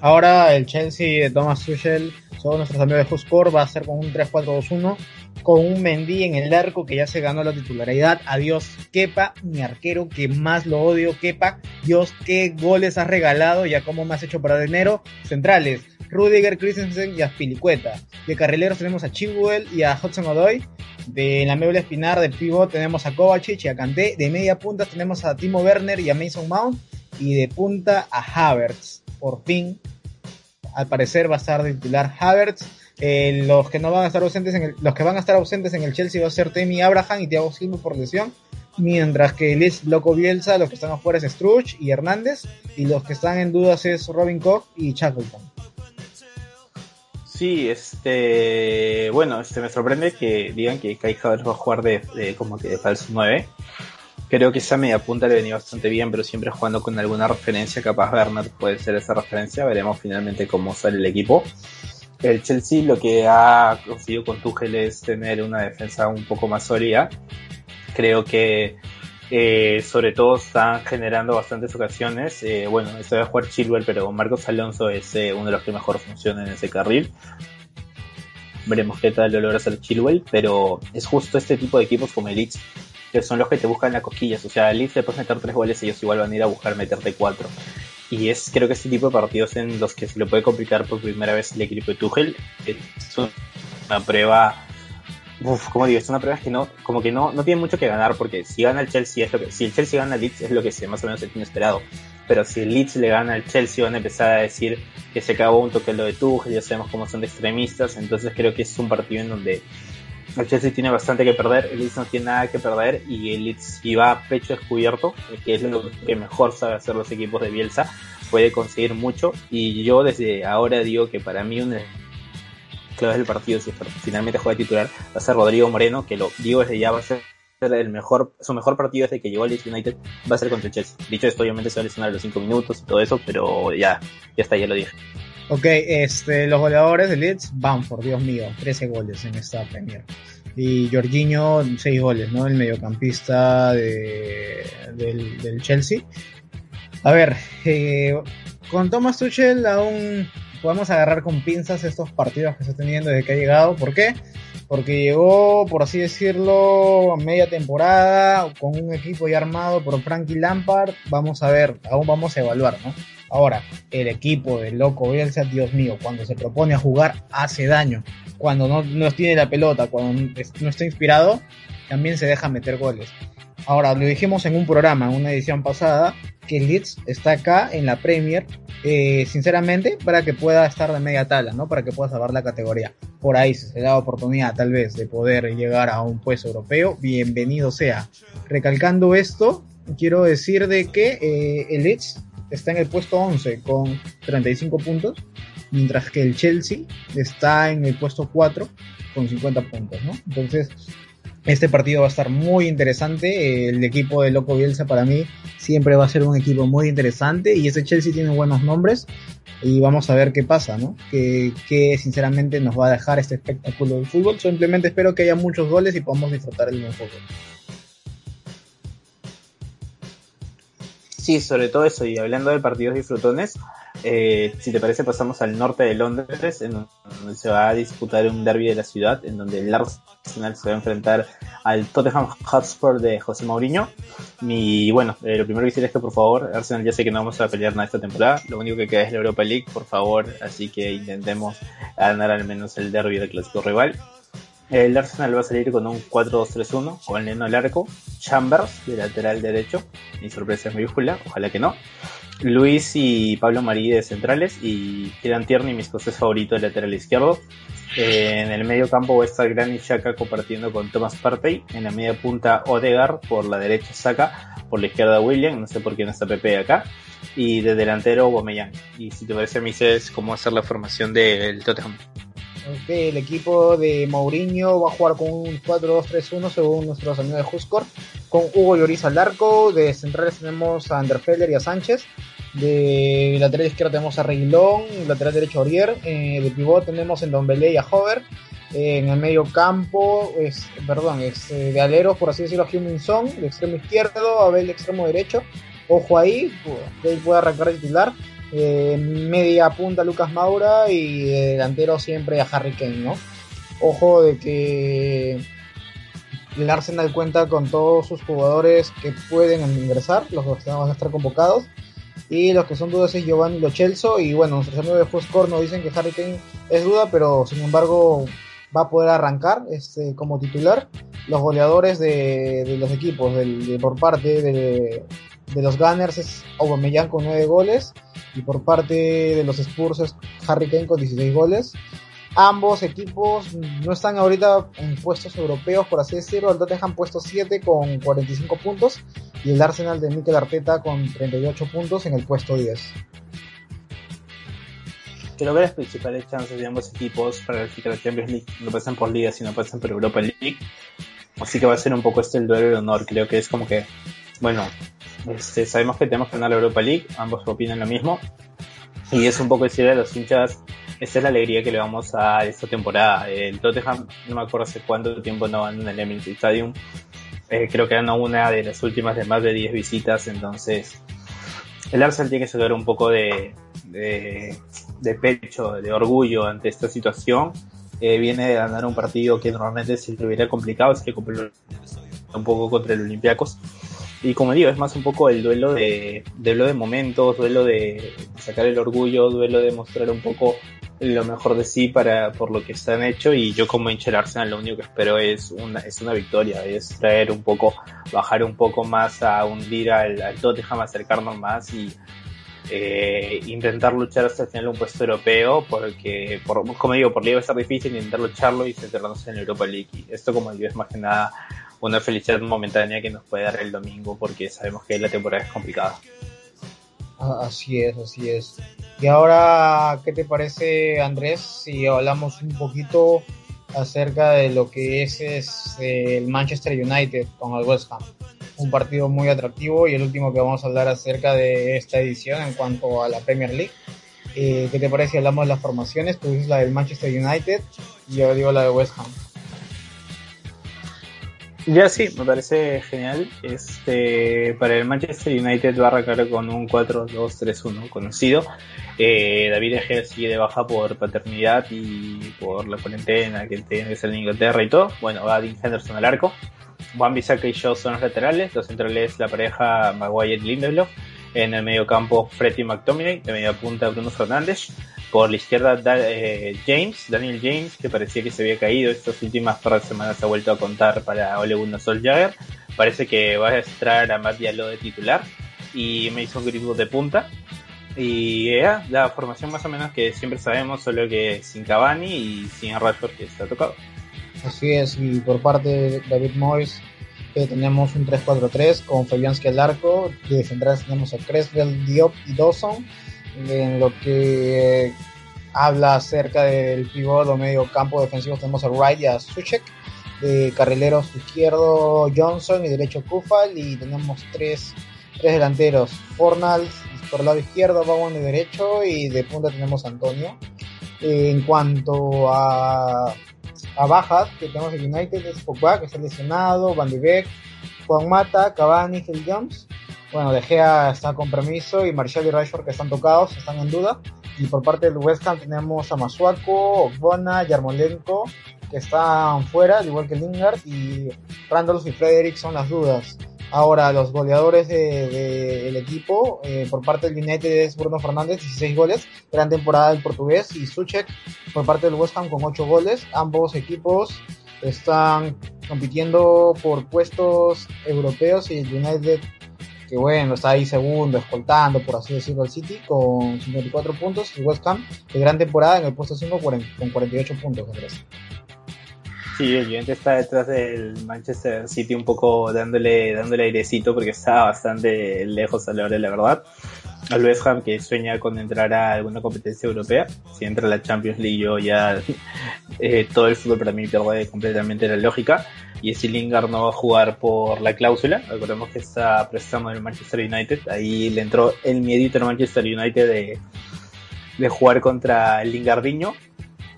Ahora el Chelsea de Thomas Tuchel, son nuestros amigos de Huskor, va a ser con un 3-4-2-1 con un Mendy en el arco que ya se ganó la titularidad. Adiós, Kepa, mi arquero que más lo odio, Kepa. Dios, qué goles has regalado, ya como me has hecho para dinero. Centrales, Rudiger, Christensen y Aspilicueta. De carrileros tenemos a Chilwell y a Hudson Odoy. De la médula espinar de pivot tenemos a Kovacic y a Kanté. De media punta tenemos a Timo Werner y a Mason Mount. Y de punta a Havertz. Por fin, al parecer va a estar de titular Havertz eh, los que no van a estar ausentes en el, los que van a estar ausentes en el Chelsea va a ser Temi Abraham y Thiago Silva por lesión. Mientras que Liz Loco Bielsa, los que están afuera es Struch y Hernández. Y los que están en dudas es Robin Koch y Shackleton. Sí, este, bueno, este me sorprende que digan que Kai Havertz va a jugar de, como que de falso 9. Creo que esa media punta le venía bastante bien, pero siempre jugando con alguna referencia, capaz Bernard puede ser esa referencia. Veremos finalmente cómo sale el equipo el Chelsea lo que ha conseguido con Tuchel es tener una defensa un poco más sólida. Creo que eh, sobre todo están generando bastantes ocasiones. Eh, bueno, esto va a jugar Chilwell, pero Marcos Alonso es eh, uno de los que mejor funciona en ese carril. Veremos qué tal lo logra hacer Chilwell, pero es justo este tipo de equipos como el Leeds que son los que te buscan las cosquillas. O sea, el Leeds le puedes meter tres goles y ellos igual van a ir a buscar meterte cuatro. Y es creo que este tipo de partidos en los que se le puede complicar por primera vez el equipo de Tuchel es una prueba Uf, como digo, es una prueba que no, como que no, no tiene mucho que ganar porque si gana el Chelsea es lo que, si el Chelsea gana al Leeds es lo que se más o menos se tiene esperado. Pero si el Leeds le gana al Chelsea van a empezar a decir que se acabó un toque lo de Tuchel, ya sabemos cómo son de extremistas, entonces creo que es un partido en donde el Chelsea tiene bastante que perder, el Leeds no tiene nada que perder y el Leeds si va a pecho descubierto, que es lo que mejor sabe hacer los equipos de Bielsa, puede conseguir mucho y yo desde ahora digo que para mí una clave del partido, si finalmente juega titular, va a ser Rodrigo Moreno, que lo digo desde ya va a ser el mejor, su mejor partido desde que llegó al Leeds United va a ser contra el Chelsea. Dicho esto, obviamente se va a lesionar los 5 minutos y todo eso, pero ya, ya está, ya lo dije. Ok, este, los goleadores de Leeds, por Dios mío, 13 goles en esta Premier. Y Jorginho, 6 goles, ¿no? El mediocampista de, del, Chelsea. A ver, eh, con Thomas Tuchel aún podemos agarrar con pinzas estos partidos que está teniendo desde que ha llegado. ¿Por qué? Porque llegó, por así decirlo, media temporada con un equipo ya armado por Frankie Lampard. Vamos a ver, aún vamos a evaluar, ¿no? Ahora, el equipo del loco Bielsa, Dios mío, cuando se propone a jugar, hace daño. cuando no, no tiene la pelota, cuando no está inspirado, también se deja meter goles. Ahora, lo dijimos en un programa, en una edición pasada, que Leeds está acá en la Premier, eh, sinceramente, para que pueda estar de media tabla, ¿no? Para que pueda salvar la categoría. Por ahí, se da oportunidad tal vez de poder llegar a un puesto europeo, bienvenido sea. Recalcando esto, quiero decir de que eh, el Leeds está en el puesto 11 con 35 puntos, mientras que el Chelsea está en el puesto 4 con 50 puntos, ¿no? Entonces, este partido va a estar muy interesante. El equipo de Loco Bielsa para mí siempre va a ser un equipo muy interesante y ese Chelsea tiene buenos nombres y vamos a ver qué pasa, ¿no? Que, sinceramente nos va a dejar este espectáculo del fútbol. Simplemente espero que haya muchos goles y podamos disfrutar el buen fútbol. Sí, sobre todo eso. Y hablando de partidos disfrutones, eh, si te parece, pasamos al norte de Londres, en donde se va a disputar un derby de la ciudad, en donde el Arsenal se va a enfrentar al Tottenham Hotspur de José Mourinho. Y bueno, eh, lo primero que decir es que por favor, Arsenal ya sé que no vamos a pelear nada esta temporada, lo único que queda es la Europa League, por favor, así que intentemos ganar al menos el derby del clásico rival. El Arsenal va a salir con un 4-2-3-1, con Leno al arco, Chambers de lateral derecho, mi sorpresa es mayúscula, ojalá que no. Luis y Pablo Marí de centrales y Kieran Tierney, mis cosas favoritos de lateral izquierdo. Eh, en el medio campo va a estar Granit Xhaka compartiendo con Thomas Partey. En la media punta Odegar, por la derecha Saka, por la izquierda William, no sé por qué no está Pepe acá. Y de delantero Bomeyang. Y si te parece a mí, es cómo hacer la formación del Tottenham el equipo de Mourinho va a jugar con un 4-2-3-1 según nuestros amigos de Huscore, con Hugo Lloris al arco, de centrales tenemos a Anderfeller y a Sánchez, de lateral izquierdo tenemos a Reguilón, lateral derecho a Orier, eh, de pivot tenemos en Don Belé y a Hover, eh, en el medio campo, perdón, es, eh, de aleros, por así decirlo, Hyun Son, de extremo izquierdo, Abel de extremo derecho, ojo ahí, que él puede arrancar el titular, eh, media punta Lucas Maura y delantero siempre a Harry Kane, ¿no? Ojo de que el Arsenal cuenta con todos sus jugadores que pueden ingresar, los que van a estar convocados. Y los que son dudas es Giovanni Lochelso. Y bueno, nuestros amigos de Fuscor nos dicen que Harry Kane es duda, pero sin embargo va a poder arrancar este, como titular. Los goleadores de, los equipos por parte de, de los Gunners es Aubameyang con 9 goles y por parte de los Spurs es Harry Kane con 16 goles. Ambos equipos no están ahorita en puestos europeos, por así decirlo. El Tottenham puesto 7 con 45 puntos y el Arsenal de Mikel Arteta con 38 puntos en el puesto 10. Creo que las principales chances de ambos equipos para calificar a Champions League no pasan por Liga, sino pasan por Europa League. Así que va a ser un poco este el duelo de honor. Creo que es como que, bueno, este, sabemos que tenemos que ganar la Europa League, ambos opinan lo mismo. Y es un poco decirle a los hinchas, esta es la alegría que le vamos a esta temporada. El Tottenham, no me acuerdo hace cuánto tiempo no van en el Emirates Stadium. Eh, creo que era una de las últimas de más de 10 visitas, entonces el Arsenal tiene que sacar un poco de, de, pecho, de orgullo ante esta situación. Eh, viene de ganar un partido que normalmente se le hubiera complicado, es que un poco contra el Olympiacos y como digo, es más un poco el duelo de, duelo de momentos, duelo de sacar el orgullo, duelo de mostrar un poco lo mejor de sí para por lo que están hecho. Y yo como hincha del Arsenal lo único que espero es una es una victoria es traer un poco bajar un poco más a hundir al, al Tottenham acercarnos más y eh, intentar luchar hasta el final un puesto europeo porque por, como digo por Liga va a estar difícil intentar lucharlo y centrarnos en Europa League. Esto como digo es más que nada una felicidad momentánea que nos puede dar el domingo porque sabemos que la temporada es complicada. Ah, así es, así es. Y ahora, ¿qué te parece, Andrés, si hablamos un poquito acerca de lo que es, el Manchester United con el West Ham? Un partido muy atractivo y el último que vamos a hablar acerca de esta edición en cuanto a la Premier League. Eh, ¿Qué te parece si hablamos de las formaciones? Tú dices la del Manchester United y yo digo la de West Ham. Ya sí, me parece genial. Este, para el Manchester United va a arrancar con un 4-2-3-1 conocido. Eh, David Egea sigue de baja por paternidad y por la cuarentena que tiene que ser en Inglaterra y todo. Bueno, va Dean Henderson al arco. Juan Bissaka y Shaw son los laterales. Los centrales la pareja Maguire y Lindelof. En el medio campo Freddy McTominay. De media punta Bruno Fernández Por la izquierda, eh, James, Daniel James, que parecía que se había caído. Estas últimas par de semanas se ha vuelto a contar para Ole Gunnar Solskjaer. Parece que va a extraer a Matt Diallo de titular. Y Mason Greenwood de punta. Y era la formación más o menos que siempre sabemos, solo que sin Cavani y sin Rashford que ha tocado. Así es, y por parte de David Moyes eh, tenemos un 3-4-3 con Fabianski al arco, de centrales tenemos a Creswell, Diop y Dawson, en lo que habla acerca del pivot o medio campo defensivo tenemos a Wright y a Suchek, de carrileros izquierdo Johnson y derecho Kufal y tenemos tres, tres delanteros, Fornals por el lado izquierdo, Bowen de derecho y de punta tenemos Antonio. Eh, en cuanto a, a bajas, que tenemos el United, es Pogba, que está lesionado, Van de Beek, Juan Mata, Cavani, Phil Jones. Bueno, De Gea está con permiso y Marshall y Rashford que están tocados, están en duda. Y por parte del West Ham tenemos a Masuaco, Ogbona, Yarmolenko, que están fuera, al igual que Lingard, y Randolph y Frederick son las dudas. Ahora, los goleadores del de, equipo, eh, por parte del United es Bruno Fernández, 16 goles, gran temporada del portugués, y Suchek por parte del West Ham con 8 goles. Ambos equipos están compitiendo por puestos europeos y el United, que bueno, está ahí segundo, escoltando, por así decirlo, al City con 54 puntos. El West Ham, de gran temporada en el puesto 5 con 48 puntos, Andrés. Sí, el Juventus está detrás del Manchester City un poco dándole, dándole airecito porque está bastante lejos a la hora la verdad. Al West Ham que sueña con entrar a alguna competencia europea. Si entra a la Champions League yo ya eh, todo el fútbol para mí pierde completamente la lógica. Y si Lingard no va a jugar por la cláusula, recordemos que está prestando en el Manchester United. Ahí le entró el miedito al Manchester United de, de jugar contra el Lingardiño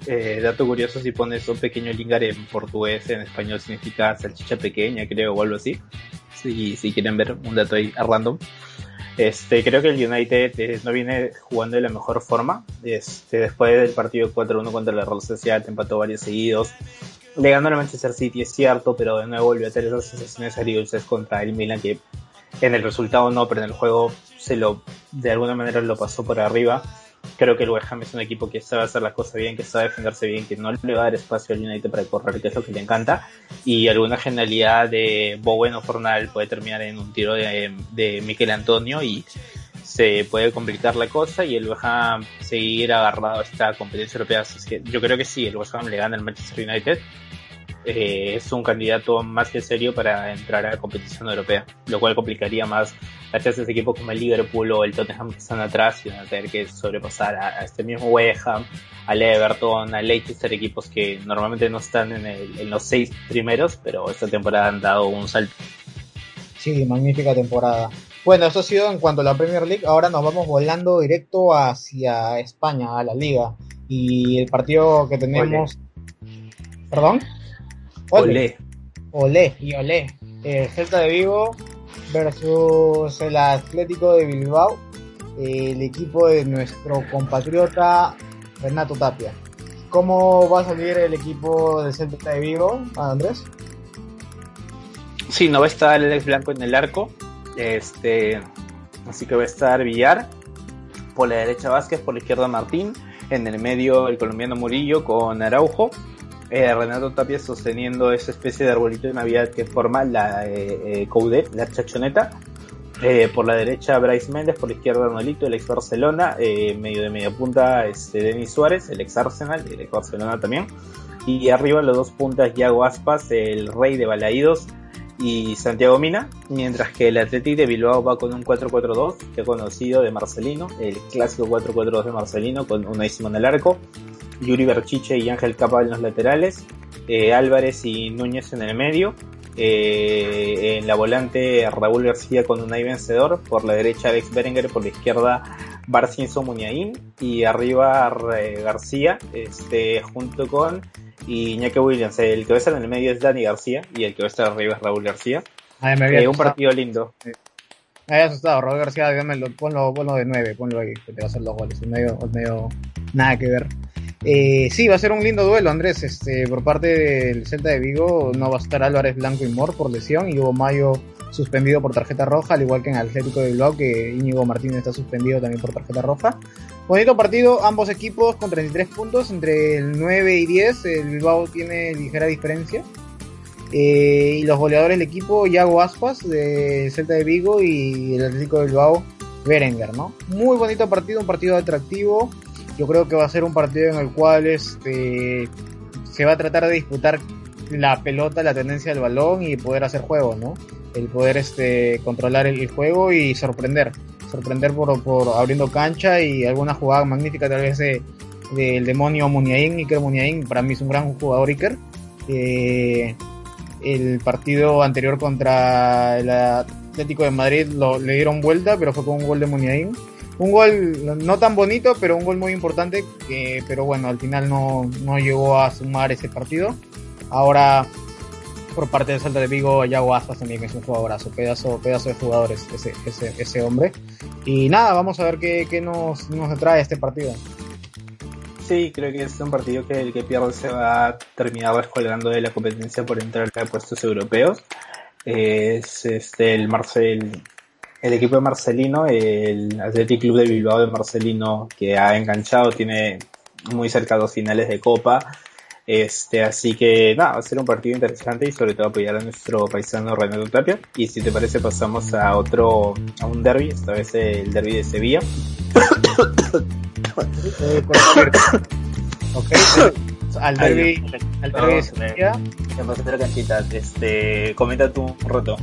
eh, dato curioso, si pones un pequeño lingar en portugués, en español significa salchicha pequeña, creo, o algo así. Si, si quieren ver un dato ahí random. Este, creo que el United no viene jugando de la mejor forma. Este, después del partido 4-1 contra la Real Sociedad, empató varios seguidos. Le ganó al Manchester City, es cierto, pero de nuevo volvió a tener esas sensaciones agridulces contra el Milan que en el resultado no, pero en el juego se lo, de alguna manera lo pasó por arriba creo que el West Ham es un equipo que sabe hacer las cosas bien, que sabe defenderse bien, que no le va a dar espacio al United para correr, que es lo que le encanta. Y alguna genialidad de Bowen o Fornal puede terminar en un tiro de, de Miquel Antonio y se puede complicar la cosa y el West Ham seguir agarrado a esta competencia europea. que yo creo que sí, el West Ham le gana al Manchester United eh, es un candidato más que serio para entrar a la competición europea, lo cual complicaría más las chances de equipos como el Liverpool o el Tottenham que están atrás y van a tener que sobrepasar a, este mismo West Ham, al Everton, al Leicester, equipos que normalmente no están en, en los seis primeros, pero esta temporada han dado un salto. Sí, magnífica temporada. Bueno, eso ha sido en cuanto a la Premier League. Ahora nos vamos volando directo hacia España, a la Liga. Y el partido que tenemos. ¿Perdón? Olé. Olé y olé. El Celta de Vigo versus el Atlético de Bilbao, el equipo de nuestro compatriota Renato Tapia. ¿Cómo va a salir el equipo del Celta de Vigo, Andrés? Sí, no va a estar el ex Blanco en el arco. Este, así que va a estar Villar. Por la derecha Vázquez, por la izquierda Martín. En el medio el colombiano Murillo con Araujo eh, Renato Tapia sosteniendo esa especie de arbolito de Navidad que forma la eh, eh Coudet, la chachoneta. Eh, por la derecha Bryce Méndez, por la izquierda Arnolito, el ex Barcelona, medio de media punta este, Denis Suárez, el ex Arsenal, el ex Barcelona también. Y arriba los dos puntas Yago Aspas, el rey de Balaídos, y Santiago Mina, mientras que el Athletic de Bilbao va con un 4-4-2, que conocido de Marcelino, el clásico 4-4-2 de Marcelino, con un Simón en el arco, Yuri Berchiche y Ángel Capa en los laterales, eh, Álvarez y Núñez en el medio, eh, en la volante Raúl García con un ahí vencedor, por la derecha Alex Berenguer, por la izquierda Barcinso Muñain y arriba eh, García, este, junto con Iñaki Williams. El que va a estar en el medio es Dani García y el que va a estar arriba es Raúl García. un partido lindo. Me había asustado, Raúl García, ponlo, ponlo de 9, ponlo ahí, que te va a hacer los goles. Es medio, medio nada que ver. Eh, sí, va a ser un lindo duelo, Andrés. Este, por parte del Celta de Vigo no va a estar Álvarez Blanco y Mor por lesión y Hugo Mayo suspendido por tarjeta roja, al igual que en Atlético de Bilbao, que Íñigo Martínez está suspendido también por tarjeta roja. Bonito partido, ambos equipos con 33 puntos, entre el 9 y 10, el Bilbao tiene ligera diferencia. Eh, y los goleadores del equipo, Yago Aspas de Celta de Vigo y el Atlético de Bilbao, Berenguer, ¿no? Muy bonito partido, un partido atractivo. Yo creo que va a ser un partido en el cual este, se va a tratar de disputar la pelota, la tendencia del balón y poder hacer juego, ¿no? El poder este, controlar el, juego y sorprender. Sorprender por, abriendo cancha y alguna jugada magnífica tal vez del de, demonio Muniain, Iker Muniain, para mí es un gran jugador Iker. Eh, el partido anterior contra el Atlético de Madrid lo, le dieron vuelta, pero fue con un gol de Muniain. Un gol no tan bonito, pero un gol muy importante, que, pero bueno, al final no, no llegó a sumar ese partido. Ahora, por parte de Salta de Vigo, Yago Aspas también es un jugadorazo, pedazo, pedazo de jugadores ese, ese, ese hombre. Y nada, vamos a ver qué, qué nos, nos trae este partido. Sí, creo que es un partido que el que pierde se va a terminar descolgando de la competencia por entrar a puestos europeos. Es este el Marcel, el equipo de Marcelino, el Athletic Club de Bilbao de Marcelino que ha enganchado, tiene muy cerca dos finales de Copa. Este, así que nada, va a ser un partido interesante y sobre todo apoyar a nuestro paisano Renato Tapia. Y si te parece pasamos a otro, a un derby, esta vez el derby de Sevilla. ok, al derby, al derby de canchita, este, comenta tú un rato.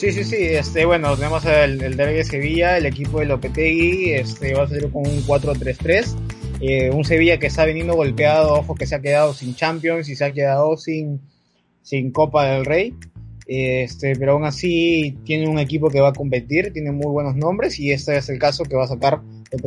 Sí, sí, sí, este, bueno, tenemos el, el de Sevilla, el equipo de Lopetegui, este, va a salir con un 4-3-3. Eh, un Sevilla que está veniendo golpeado, ojo que se ha quedado sin Champions y se ha quedado sin, sin Copa del Rey. Este, pero aún así tiene un equipo que va a competir, tiene muy buenos nombres y este es el caso que va a sacar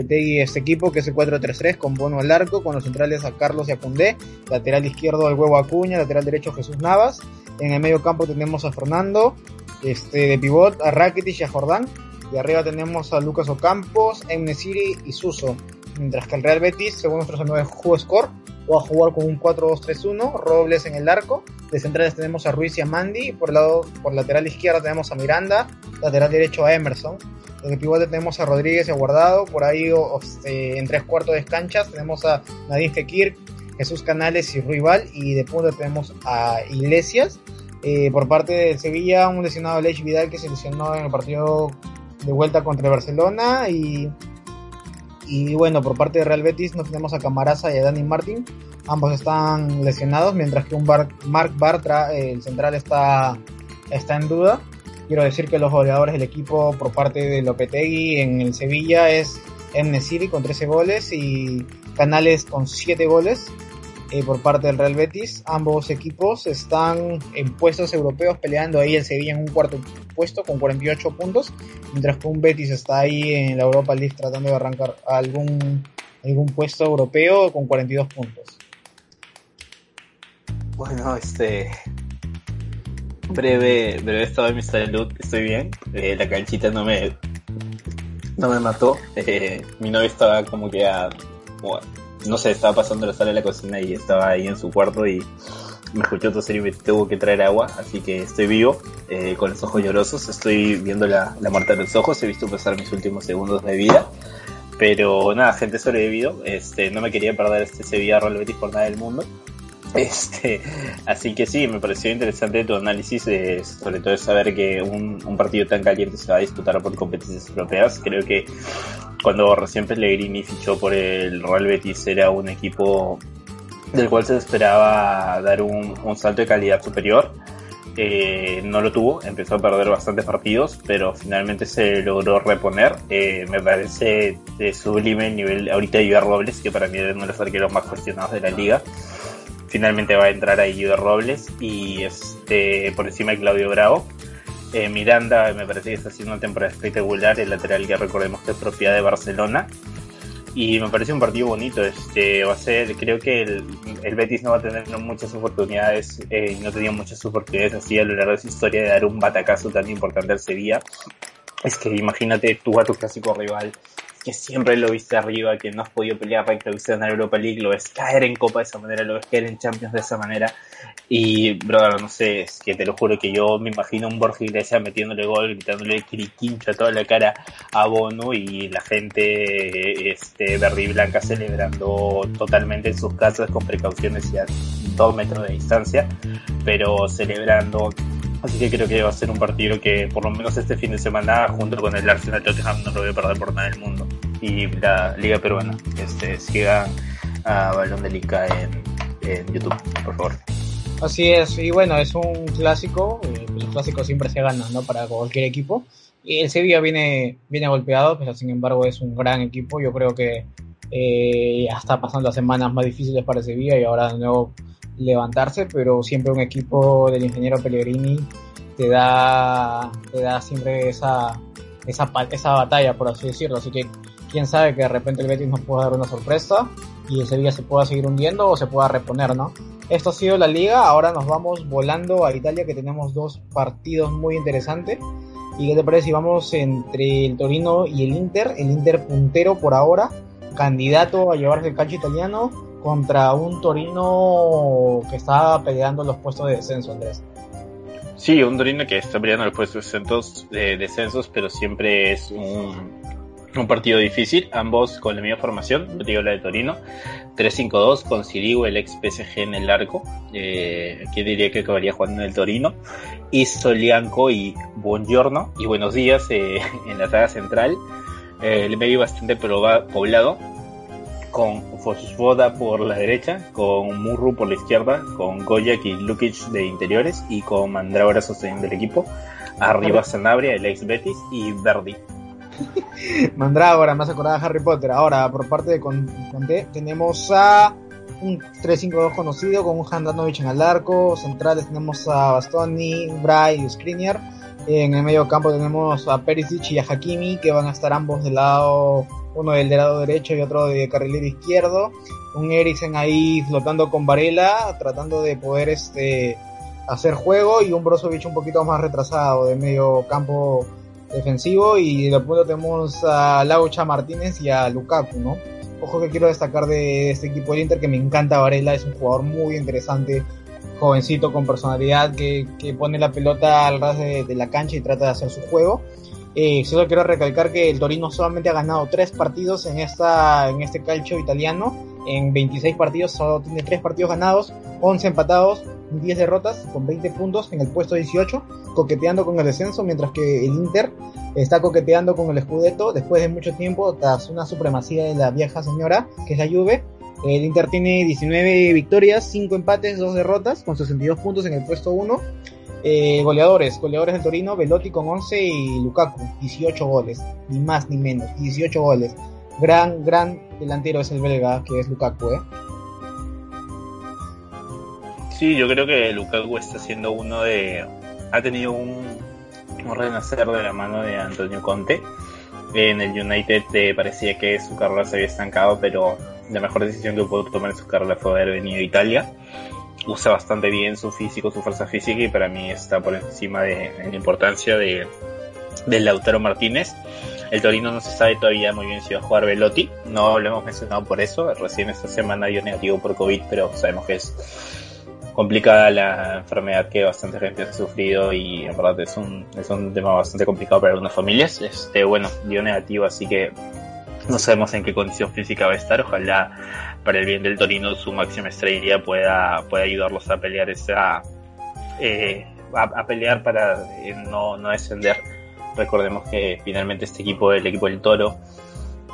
y este equipo que es el 4-3-3 con Bono al arco, con los centrales a Carlos y a Cundé, lateral izquierdo al huevo Acuña, lateral derecho Jesús Navas, en el medio campo tenemos a Fernando, este, de pivot a Rakitic y a Jordán, de arriba tenemos a Lucas Ocampos, Emnesiri y Suso, mientras que el Real Betis, según nuestros amigos de Score, va a jugar con un 4-2-3-1, Robles en el arco, de centrales tenemos a Ruiz y a Mandy, por el lado, por lateral izquierdo tenemos a Miranda, lateral derecho a Emerson, en el pivote tenemos a Rodríguez y a Guardado. Por ahí este, en tres cuartos de canchas tenemos a Nadine Fekir, Jesús Canales y Ruibal. Y de punta tenemos a Iglesias. Eh, por parte de Sevilla, un lesionado Lech Vidal que se lesionó en el partido de vuelta contra Barcelona. Y, y bueno, por parte de Real Betis no tenemos a Camaraza y a Dani Martín. Ambos están lesionados, mientras que un Mark Bartra, el central, está, está en duda. Quiero decir que los goleadores del equipo por parte de Lopetegui en el Sevilla es Nesiri con 13 goles y Canales con 7 goles. Eh, por parte del Real Betis. Ambos equipos están en puestos europeos peleando ahí el Sevilla en un cuarto puesto con 48 puntos, mientras que un Betis está ahí en la Europa League tratando de arrancar algún, algún puesto europeo con 42 puntos. Bueno, este breve, breve estado de mi salud, estoy bien. Eh, la canchita no me, no me mató. Eh, mi novio estaba como que a, no sé, estaba pasando la sala de la cocina y estaba ahí en su cuarto y me escuchó toser y me tuvo que traer agua, así que estoy vivo, eh, con los ojos llorosos, estoy viendo la, la muerte de los ojos, he visto pasar mis últimos segundos de vida. Pero nada, gente sobrevivido, este, no me quería perder este Sevilla Real Betis por nada del mundo. Este, así que sí, me pareció interesante tu análisis, sobre todo de saber que un, partido tan caliente se va a disputar por competencias europeas. Creo que cuando recién Pellegrini fichó por el Real Betis era un equipo del cual se esperaba dar un, salto de calidad superior. Eh, no lo tuvo, empezó a perder bastantes partidos, pero finalmente se logró reponer. Eh, me parece de sublime el nivel ahorita de Robles, que para mí es uno de los arqueros más cuestionados de la liga finalmente va a entrar ahí de Robles y este por encima de Claudio Bravo. Eh, Miranda me parece que está haciendo una temporada espectacular, el lateral que recordemos que es propiedad de Barcelona. Y me parece un partido bonito, este va a ser, creo que el, el Betis no va a tener muchas oportunidades, eh, no tenía muchas oportunidades así a lo largo de su historia de dar un batacazo tan importante al Sevilla. Es que imagínate tú a tu clásico rival que siempre lo viste arriba, que no has podido pelear recto, lo viste en Europa League, lo ves caer en Copa de esa manera, lo ves caer en Champions de esa manera. Y, brother, no sé, es que te lo juro que yo me imagino un Borja Iglesias metiéndole gol, gritándole quiriquincho a toda la cara a Bono y la gente este, verde y blanca celebrando totalmente en sus casas con precauciones y a dos metros de distancia, pero celebrando Así que creo que va a ser un partido que por lo menos este fin de semana, junto con el Arsenal Tottenham, no lo voy a perder por nada del mundo. Y la Liga Peruana, este, siga a Balón de Liga en, YouTube, por favor. Así es, y bueno, es un clásico, eh, los clásicos siempre se ganan, ¿no? Para cualquier equipo. Y el Sevilla viene, viene golpeado, pero sin embargo es un gran equipo. Yo creo que eh, ya está pasando las semanas más difíciles para Sevilla y ahora de nuevo levantarse, pero siempre un equipo del ingeniero Pellegrini te da, te da siempre esa, esa, esa batalla, por así decirlo. Así que quién sabe que de repente el Betis nos pueda dar una sorpresa y el Sevilla se pueda seguir hundiendo o se pueda reponer, ¿no? Esto ha sido la liga, ahora nos vamos volando a Italia que tenemos dos partidos muy interesantes. ¿Y qué te parece si vamos entre el Torino y el Inter? El Inter puntero por ahora, candidato a llevarse el calcio italiano contra un Torino que está peleando los puestos de descenso, Andrés. Sí, un Torino que está peleando los puestos de descensos, pero siempre es un, partido difícil, ambos con la misma formación, digo la de Torino, 3-5-2 con Sirigu, el ex PSG en el arco, eh, que diría que acabaría jugando en el Torino, y Solianco y Buongiorno, y buenos días eh, en la saga central, eh, el medio bastante poblado, con Fosfoda por la derecha, con Murru por la izquierda, con Goyak y Lukic de interiores y con Mandrágora sosteniendo el equipo. Arriba Sanabria, el ex Betis y Verdi. Mandrágora, más acordada de Harry Potter. Ahora, por parte de Conte, tenemos a un 3-5-2 conocido con un Handanovic en el arco. Centrales tenemos a Bastoni, Bray y Skriniar. En el medio campo tenemos a Perisic y a Hakimi, que van a estar ambos del lado uno del lado derecho y otro de carrilero izquierdo, un Eriksen ahí flotando con Varela, tratando de poder este hacer juego. Y un Brozovic un poquito más retrasado de medio campo defensivo. Y de punto tenemos a Laucha Martínez y a Lukaku, ¿no? Ojo que quiero destacar de este equipo del Inter que me encanta Varela, es un jugador muy interesante, jovencito con personalidad que, que pone la pelota al ras de, de la cancha y trata de hacer su juego eh, solo quiero recalcar que el Torino solamente ha ganado tres partidos en, esta, en este calcio italiano. En 26 partidos solo tiene tres partidos ganados, 11 empatados, 10 derrotas, con 20 puntos en el puesto 18, coqueteando con el descenso, mientras que el Inter está coqueteando con el Scudetto después de mucho tiempo, tras una supremacía de la vieja señora, que es la Juve. El Inter tiene 19 victorias, 5 empates, 2 derrotas, con 62 puntos en el puesto 1 eh, goleadores, goleadores del Torino, Velotti con 11 y Lukaku, 18 goles, ni más ni menos, 18 goles. Gran, gran delantero es el belga, que es Lukaku, ¿eh? Sí, yo creo que Lukaku está siendo uno de... ha tenido un, renacer de la mano de Antonio Conte. En el United eh, parecía que su carrera se había estancado, pero la mejor decisión que pudo tomar en su carrera fue haber venido a Italia usa bastante bien su físico, su fuerza física y para mí está por encima de, la importancia de, del Lautaro Martínez. El Torino no se sabe todavía muy bien si va a jugar Velotti, no lo hemos mencionado por eso, recién esta semana dio negativo por COVID, pero sabemos que es complicada la enfermedad que bastante gente ha sufrido y en verdad es un, es un tema bastante complicado para algunas familias. Este, bueno, dio negativo, así que no sabemos en qué condición física va a estar. Ojalá para el bien del Torino su máxima estrella pueda, pueda ayudarlos a pelear esa eh, a, pelear para eh, no, no descender. Recordemos que finalmente este equipo, el equipo del Toro,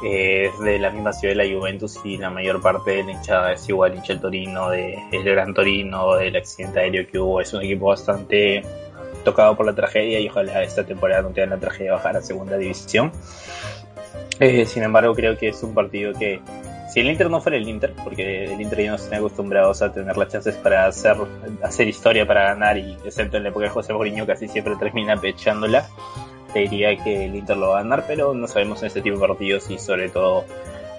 eh, es de la misma ciudad de la Juventus y la mayor parte de la hinchada es igual hincha el Torino, de, el Gran Torino, del accidente aéreo que hubo. Es un equipo bastante tocado por la tragedia y ojalá esta temporada no tenga la tragedia bajar a segunda división. Sin embargo, creo que es un partido que, si el Inter no fuera el Inter, porque el Inter ya no están acostumbrados a tener las chances para hacer, hacer historia, para ganar, y excepto en la época de José Mourinho casi siempre termina pechándola, te diría que el Inter lo va a ganar, pero no sabemos en este tipo de partidos y sobre todo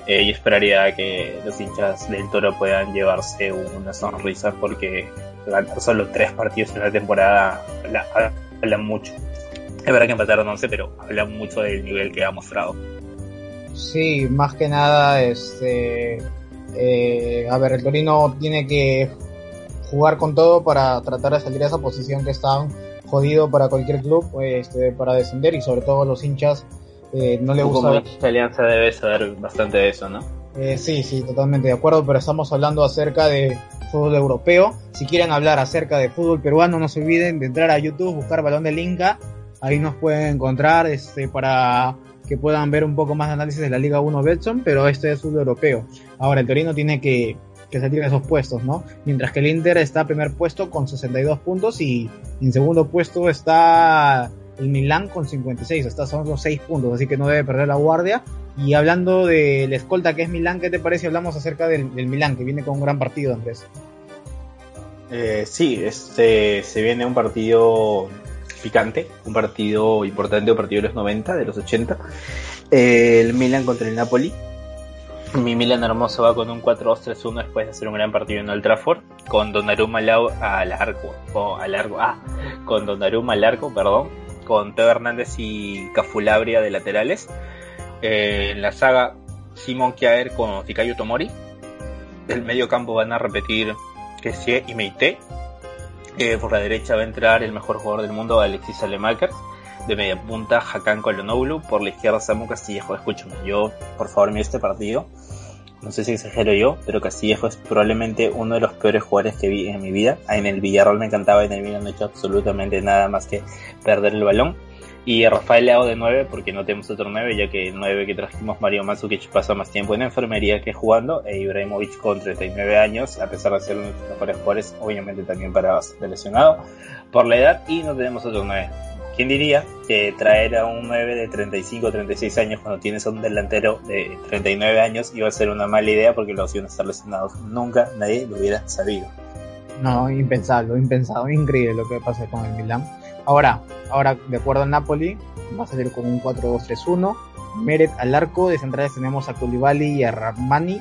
eh, yo esperaría que los hinchas del Toro puedan llevarse una sonrisa porque ganar solo tres partidos en la temporada hablan mucho. Es verdad que empataron 11, pero hablan mucho del nivel que ha mostrado. Sí, más que nada, este, eh, a ver, el Torino tiene que jugar con todo para tratar de salir de esa posición que está jodido para cualquier club, este, para descender y sobre todo los hinchas eh, no le gusta. Como alianza debe saber bastante de eso, ¿no? Eh, sí, sí, totalmente de acuerdo, pero estamos hablando acerca de fútbol europeo. Si quieren hablar acerca de fútbol peruano, no se olviden de entrar a YouTube, buscar Balón del Inca. Ahí nos pueden encontrar este, para que puedan ver un poco más de análisis de la Liga 1 Betson, pero este es fútbol europeo. Ahora, el Torino tiene que, que salir de esos puestos, ¿no? Mientras que el Inter está en primer puesto con 62 puntos y en segundo puesto está el Milán con 56, estos son los 6 puntos, así que no debe perder la guardia. Y hablando de la escolta que es Milán, ¿qué te parece? Hablamos acerca del, del Milán, que viene con un gran partido, Andrés. Eh, sí, este, se viene un partido picante, un partido importante, un partido de los 90, de los 80. Eh, el Milan contra el Napoli. Mi Milan hermoso va con un 4-2-3-1 después de hacer un gran partido en Old Trafford, con Donnarumma al arco, o al arco, ah, con Donnarumma al arco, perdón, con Teo Hernández y Cafulabria de laterales. Eh, en la saga, Simon Kjaer con Fikayo Tomori. Del medio campo van a repetir Kessie y Meite. Eh, por la derecha va a entrar el mejor jugador del mundo, Alexis Alemakers. De media punta, Hakan Kolonoglu. Por la izquierda, Samu Castillejo. Escúchame, yo, por favor, mire este partido. No sé si exagero yo, pero Castillejo es probablemente uno de los peores jugadores que vi en mi vida. En el Villarreal me encantaba, en el Villarreal no he hecho absolutamente nada más que perder el balón. Y Rafael Leao de 9, porque no tenemos otro 9, ya que el 9 que trajimos Mario Mandzukic pasa más tiempo en enfermería que jugando, e Ibrahimovic con 39 años, a pesar de ser uno de los mejores jugadores, obviamente también para lesionado por la edad, y no tenemos otro 9. ¿Quién diría que traer a un 9 de 35 o 36 años cuando tienes a un delantero de 39 años iba a ser una mala idea porque los iban a estar lesionados? Nunca nadie lo hubiera sabido. No, impensable, impensado, increíble lo que pasa con el Milan. Ahora, ahora de acuerdo al Napoli, va a salir con un 4-2-3-1. Meret al arco, de centrales tenemos a Koulibaly y a Ramani.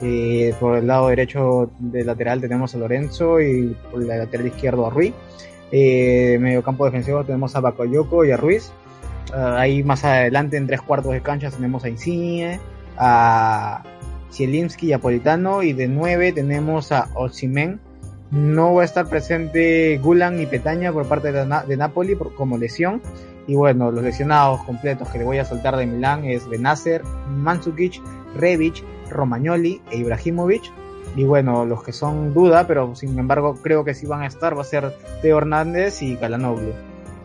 Eh, por el lado derecho de lateral tenemos a Lorenzo y por el lateral izquierdo a Ruiz. Eh, medio campo defensivo tenemos a Bakoyoko y a Ruiz. Uh, ahí más adelante en tres cuartos de cancha tenemos a Insigne, a Zielinski y a Politano. Y de nueve tenemos a Osimen. No va a estar presente Gulan y Petaña por parte de, Na Napoli por, como lesión. Y bueno, los lesionados completos que le voy a soltar de Milán es Benacer, Mandzukic, Rebic, Romagnoli e Ibrahimovic. Y bueno, los que son duda, pero sin embargo creo que sí van a estar, va a ser Teo Hernández y Calanoglu.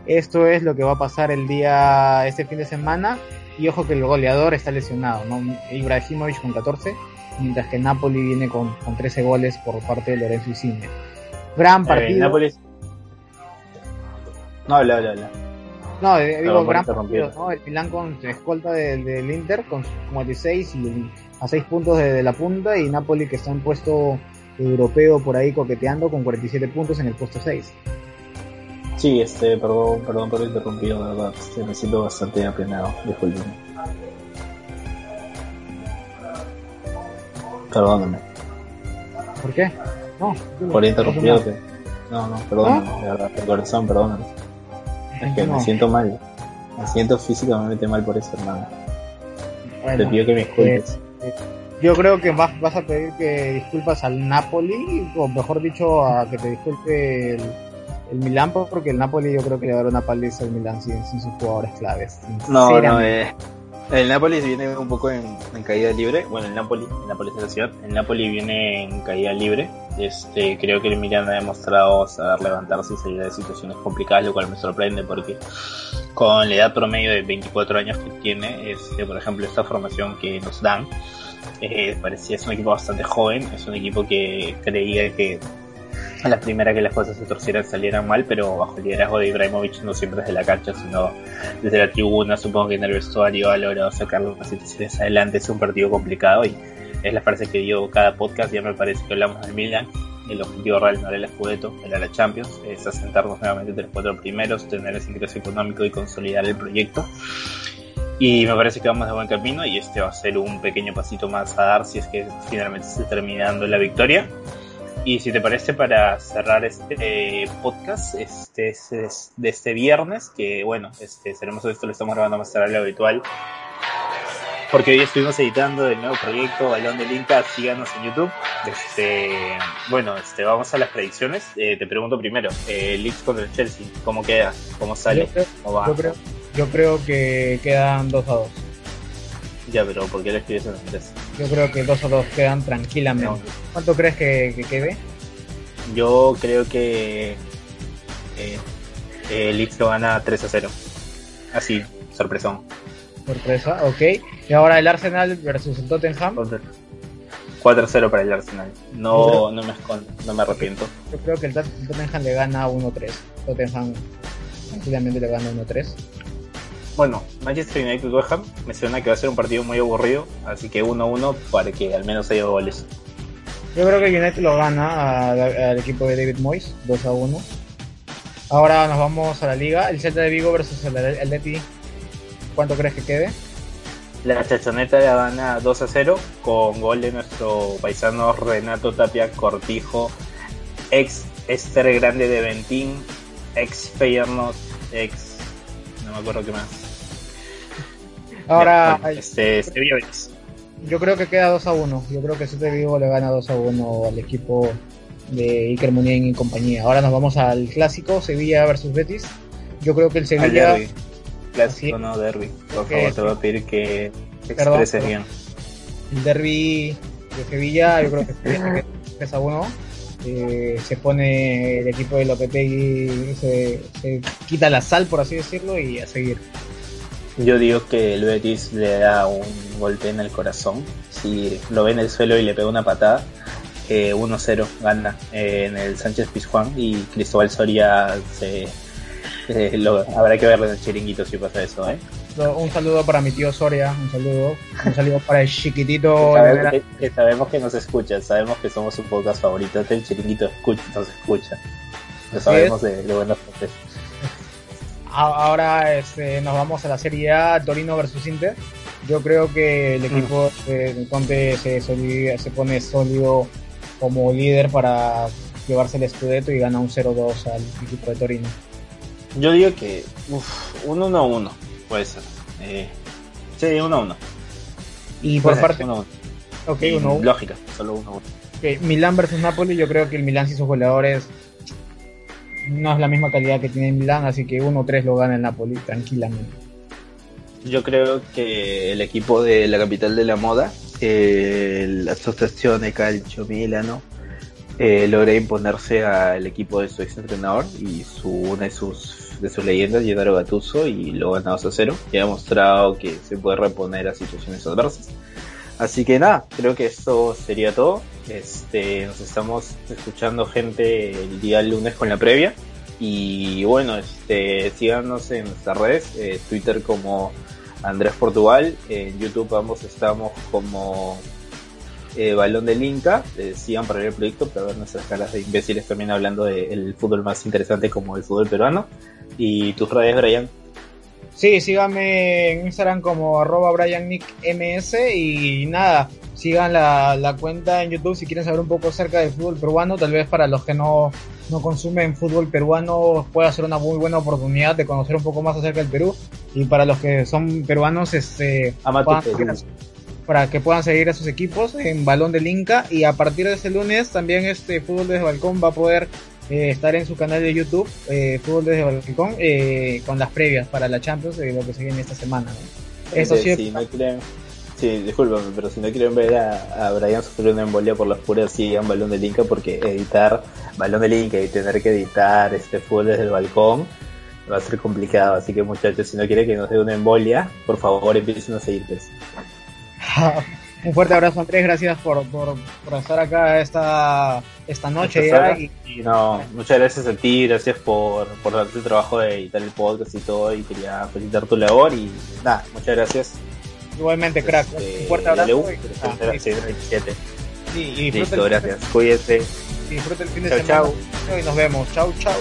Esto es lo que va a pasar el día, este fin de semana. Y ojo que el goleador está lesionado, ¿no? Ibrahimovic con 14, mientras que Napoli viene con, con 13 goles por parte de Lorenzo Insigne. Gran partido. Eh, Napoli... No, habla, habla, habla. No, digo, gran partido, ¿no? El Milán con escolta del, del Inter con 56 y a 6 puntos de, de, la punta y Napoli que está en puesto europeo por ahí coqueteando con 47 puntos en el puesto 6. Sí, este, perdón, perdón por interrumpido, de verdad, este, me siento bastante apenado, disculpen. Perdóname. ¿Por qué? No. Por interrumpirte. No, no, perdóname, ¿Ah? de corazón, perdóname. Es que no. me siento mal. Me siento físicamente mal por eso, hermano. Bueno, Te pido que me disculpes. Eh, yo creo que vas, vas a pedir que disculpas al Napoli, o mejor dicho, a que te disculpe el, el Milan, porque el Napoli yo creo que le va a dar una paliza al Milan sin, sin sus jugadores claves. No, no, eh, el Napoli viene un poco en, caída libre. Bueno, el Napoli, el Napoli es la ciudad. El Napoli viene en caída libre. Este, creo que el Milan ha demostrado saber levantarse y salir de situaciones complicadas, lo cual me sorprende porque con la edad promedio de 24 años que tiene, este, por ejemplo, esta formación que nos dan, eh, parecía es un equipo bastante joven, es un equipo que creía que la primera que las cosas se torcieran salieran mal, pero bajo el liderazgo de Ibrahimovic no siempre desde la cancha, sino desde la tribuna, supongo que en el vestuario ha logrado sacar las situaciones adelante, es un partido complicado y es la frase que dio cada podcast, ya me parece que hablamos del Milan, el objetivo real no era el Scudetto, era la Champions, es asentarnos nuevamente entre los cuatro primeros, tener ese ingreso económico y consolidar el proyecto. Y me parece que vamos de buen camino y este va a ser un pequeño pasito más a dar si es que finalmente se termina dando la victoria. Y si te parece, para cerrar este podcast este, de este viernes, que bueno, este, seremos esto, lo estamos grabando más tarde de lo habitual. porque hoy estuvimos editando el nuevo proyecto Balón del Inca, síganos en YouTube. Este, bueno, este, vamos a las predicciones. Eh, te pregunto primero, eh, Leeds contra el Chelsea, ¿cómo queda? ¿Cómo sale? Yo creo, ¿Cómo va? yo creo, yo creo que quedan 2 a 2. Ya, pero ¿por qué le escribes en inglés? Yo creo que 2 a 2 quedan tranquilamente. No. ¿Cuánto crees que, que quede? Yo creo que eh, eh, Leeds lo gana 3 a 0. Así, sorpresón. Sorpresa, ok. Y ahora el Arsenal versus el Tottenham. 4 a 0 para el Arsenal. No, no me escondo, no me arrepiento. Yo creo que el Tot- el Tottenham le gana 1-3. Tottenham tranquilamente le gana 1-3. Bueno, Manchester United West Ham me suena que va a ser un partido muy aburrido, así que 1-1 para que al menos haya goles. Yo creo que United lo gana al equipo de David Moyes, 2 a 1. Ahora nos vamos a la liga. El Celta de Vigo versus el Atleti. ¿Cuánto crees que quede? La chachoneta la gana 2 a 0 con gol de nuestro paisano Renato Tapia Cortijo, ex Ester Grande de Ventín, ex Feyenoord, ex. no me acuerdo qué más. Ahora, este, Sevilla Betis. yo creo que queda 2 a 1. Yo creo que el Celta Vigo le gana 2 a 1 al equipo de Iker Muniain y compañía. Ahora nos vamos al clásico, Sevilla versus Betis. Yo creo que el Sevilla... derby. Clásico, no derby. Por favor, sí. te voy a pedir que expreses perdón. bien. el derby de Sevilla, yo creo que queda 3 a 1. Eh, se pone el equipo de Lopetegui, se, se quita la sal, por así decirlo, y a seguir. Yo digo que el Betis le da un golpe en el corazón. Si lo ve en el suelo y le pega una patada, eh, 1-0 gana eh, en el Sánchez Pizjuán y Cristóbal Soria se, eh, lo- habrá que verlo en el chiringuito si pasa eso. ¿eh? Un saludo para mi tío Soria, un saludo. Un saludo para el chiquitito. sabemos, que, que sabemos que nos escucha, sabemos que somos un podcast favorito del chiringuito, escucha, nos escucha. Lo sabemos de, de buenas fuentes. Ahora este, nos vamos a la Serie A, Torino versus Inter. Yo creo que el equipo de Conte se, solidi- se pone sólido como líder para llevarse el Scudetto y gana un 0-2 al equipo de Torino. Yo digo que uf, un 1-1 puede ser. Eh, sí, 1-1. Y por Puede ser, parte, 1-1. ok, Y uno, Lógica, solo 1-1. ok, Milán versus Napoli, yo creo que el Milán y sus goleadores no es la misma calidad que tiene Milán, así que 1-3 lo gana el Napoli tranquilamente. Yo creo que el equipo de la capital de la moda, la Asociación Calcio Milano, eh, logra imponerse al equipo de su ex entrenador y su, una de sus, de sus leyendas, Gennaro Gattuso, y lo gana 2 a 0. Y ha demostrado que se puede reponer a situaciones adversas. Así que nada, creo que esto sería todo. Este, nos estamos escuchando gente el día lunes con la previa. Y bueno, este, síganos en nuestras redes, eh, Twitter como Andrés Portugal, en YouTube ambos estamos como eh, Balón del Inca, eh, sigan para ver el proyecto para ver nuestras caras de imbéciles también hablando del fútbol más interesante como el fútbol peruano. Y tus redes, Brian. Sí, síganme en Instagram como arroba BrianNickMS y nada, sigan la, la cuenta en YouTube si quieren saber un poco acerca del fútbol peruano, tal vez para los que no, no consumen fútbol peruano pueda ser una muy buena oportunidad de conocer un poco más acerca del Perú. Y para los que son peruanos este puedan para que puedan seguir a sus equipos en Balón del Inca. Y a partir de este lunes también este Fútbol desde Balcón va a poder eh, estar en su canal de YouTube, eh, Fútbol desde Balcón, eh, con las previas para la Champions de lo que se viene esta semana. ¿no? Eso Gente, sí, si no quieren, sí, discúlpame, pero si no quieren ver a, a Brian sufrir una embolia por las puras, sigan Balón del Inca porque editar Balón del Inca y tener que editar este fútbol desde el balcón va a ser complicado. Así que muchachos, si no quieren que nos dé una embolia, por favor empiecen a seguir. Un fuerte abrazo Andrés, gracias por, por, por estar acá esta, esta noche ya. Y, Y no, muchas gracias a ti, gracias por, por darte el trabajo de editar el podcast y todo. Y quería felicitar tu labor. Y nada, muchas gracias. igualmente, crack. Este, un fuerte dale, abrazo. ah, sí, a las 6:27. sí, y Listo, gracias. Cuídense. disfruten el fin de Chau, semana chau. y nos vemos. Chau, chau.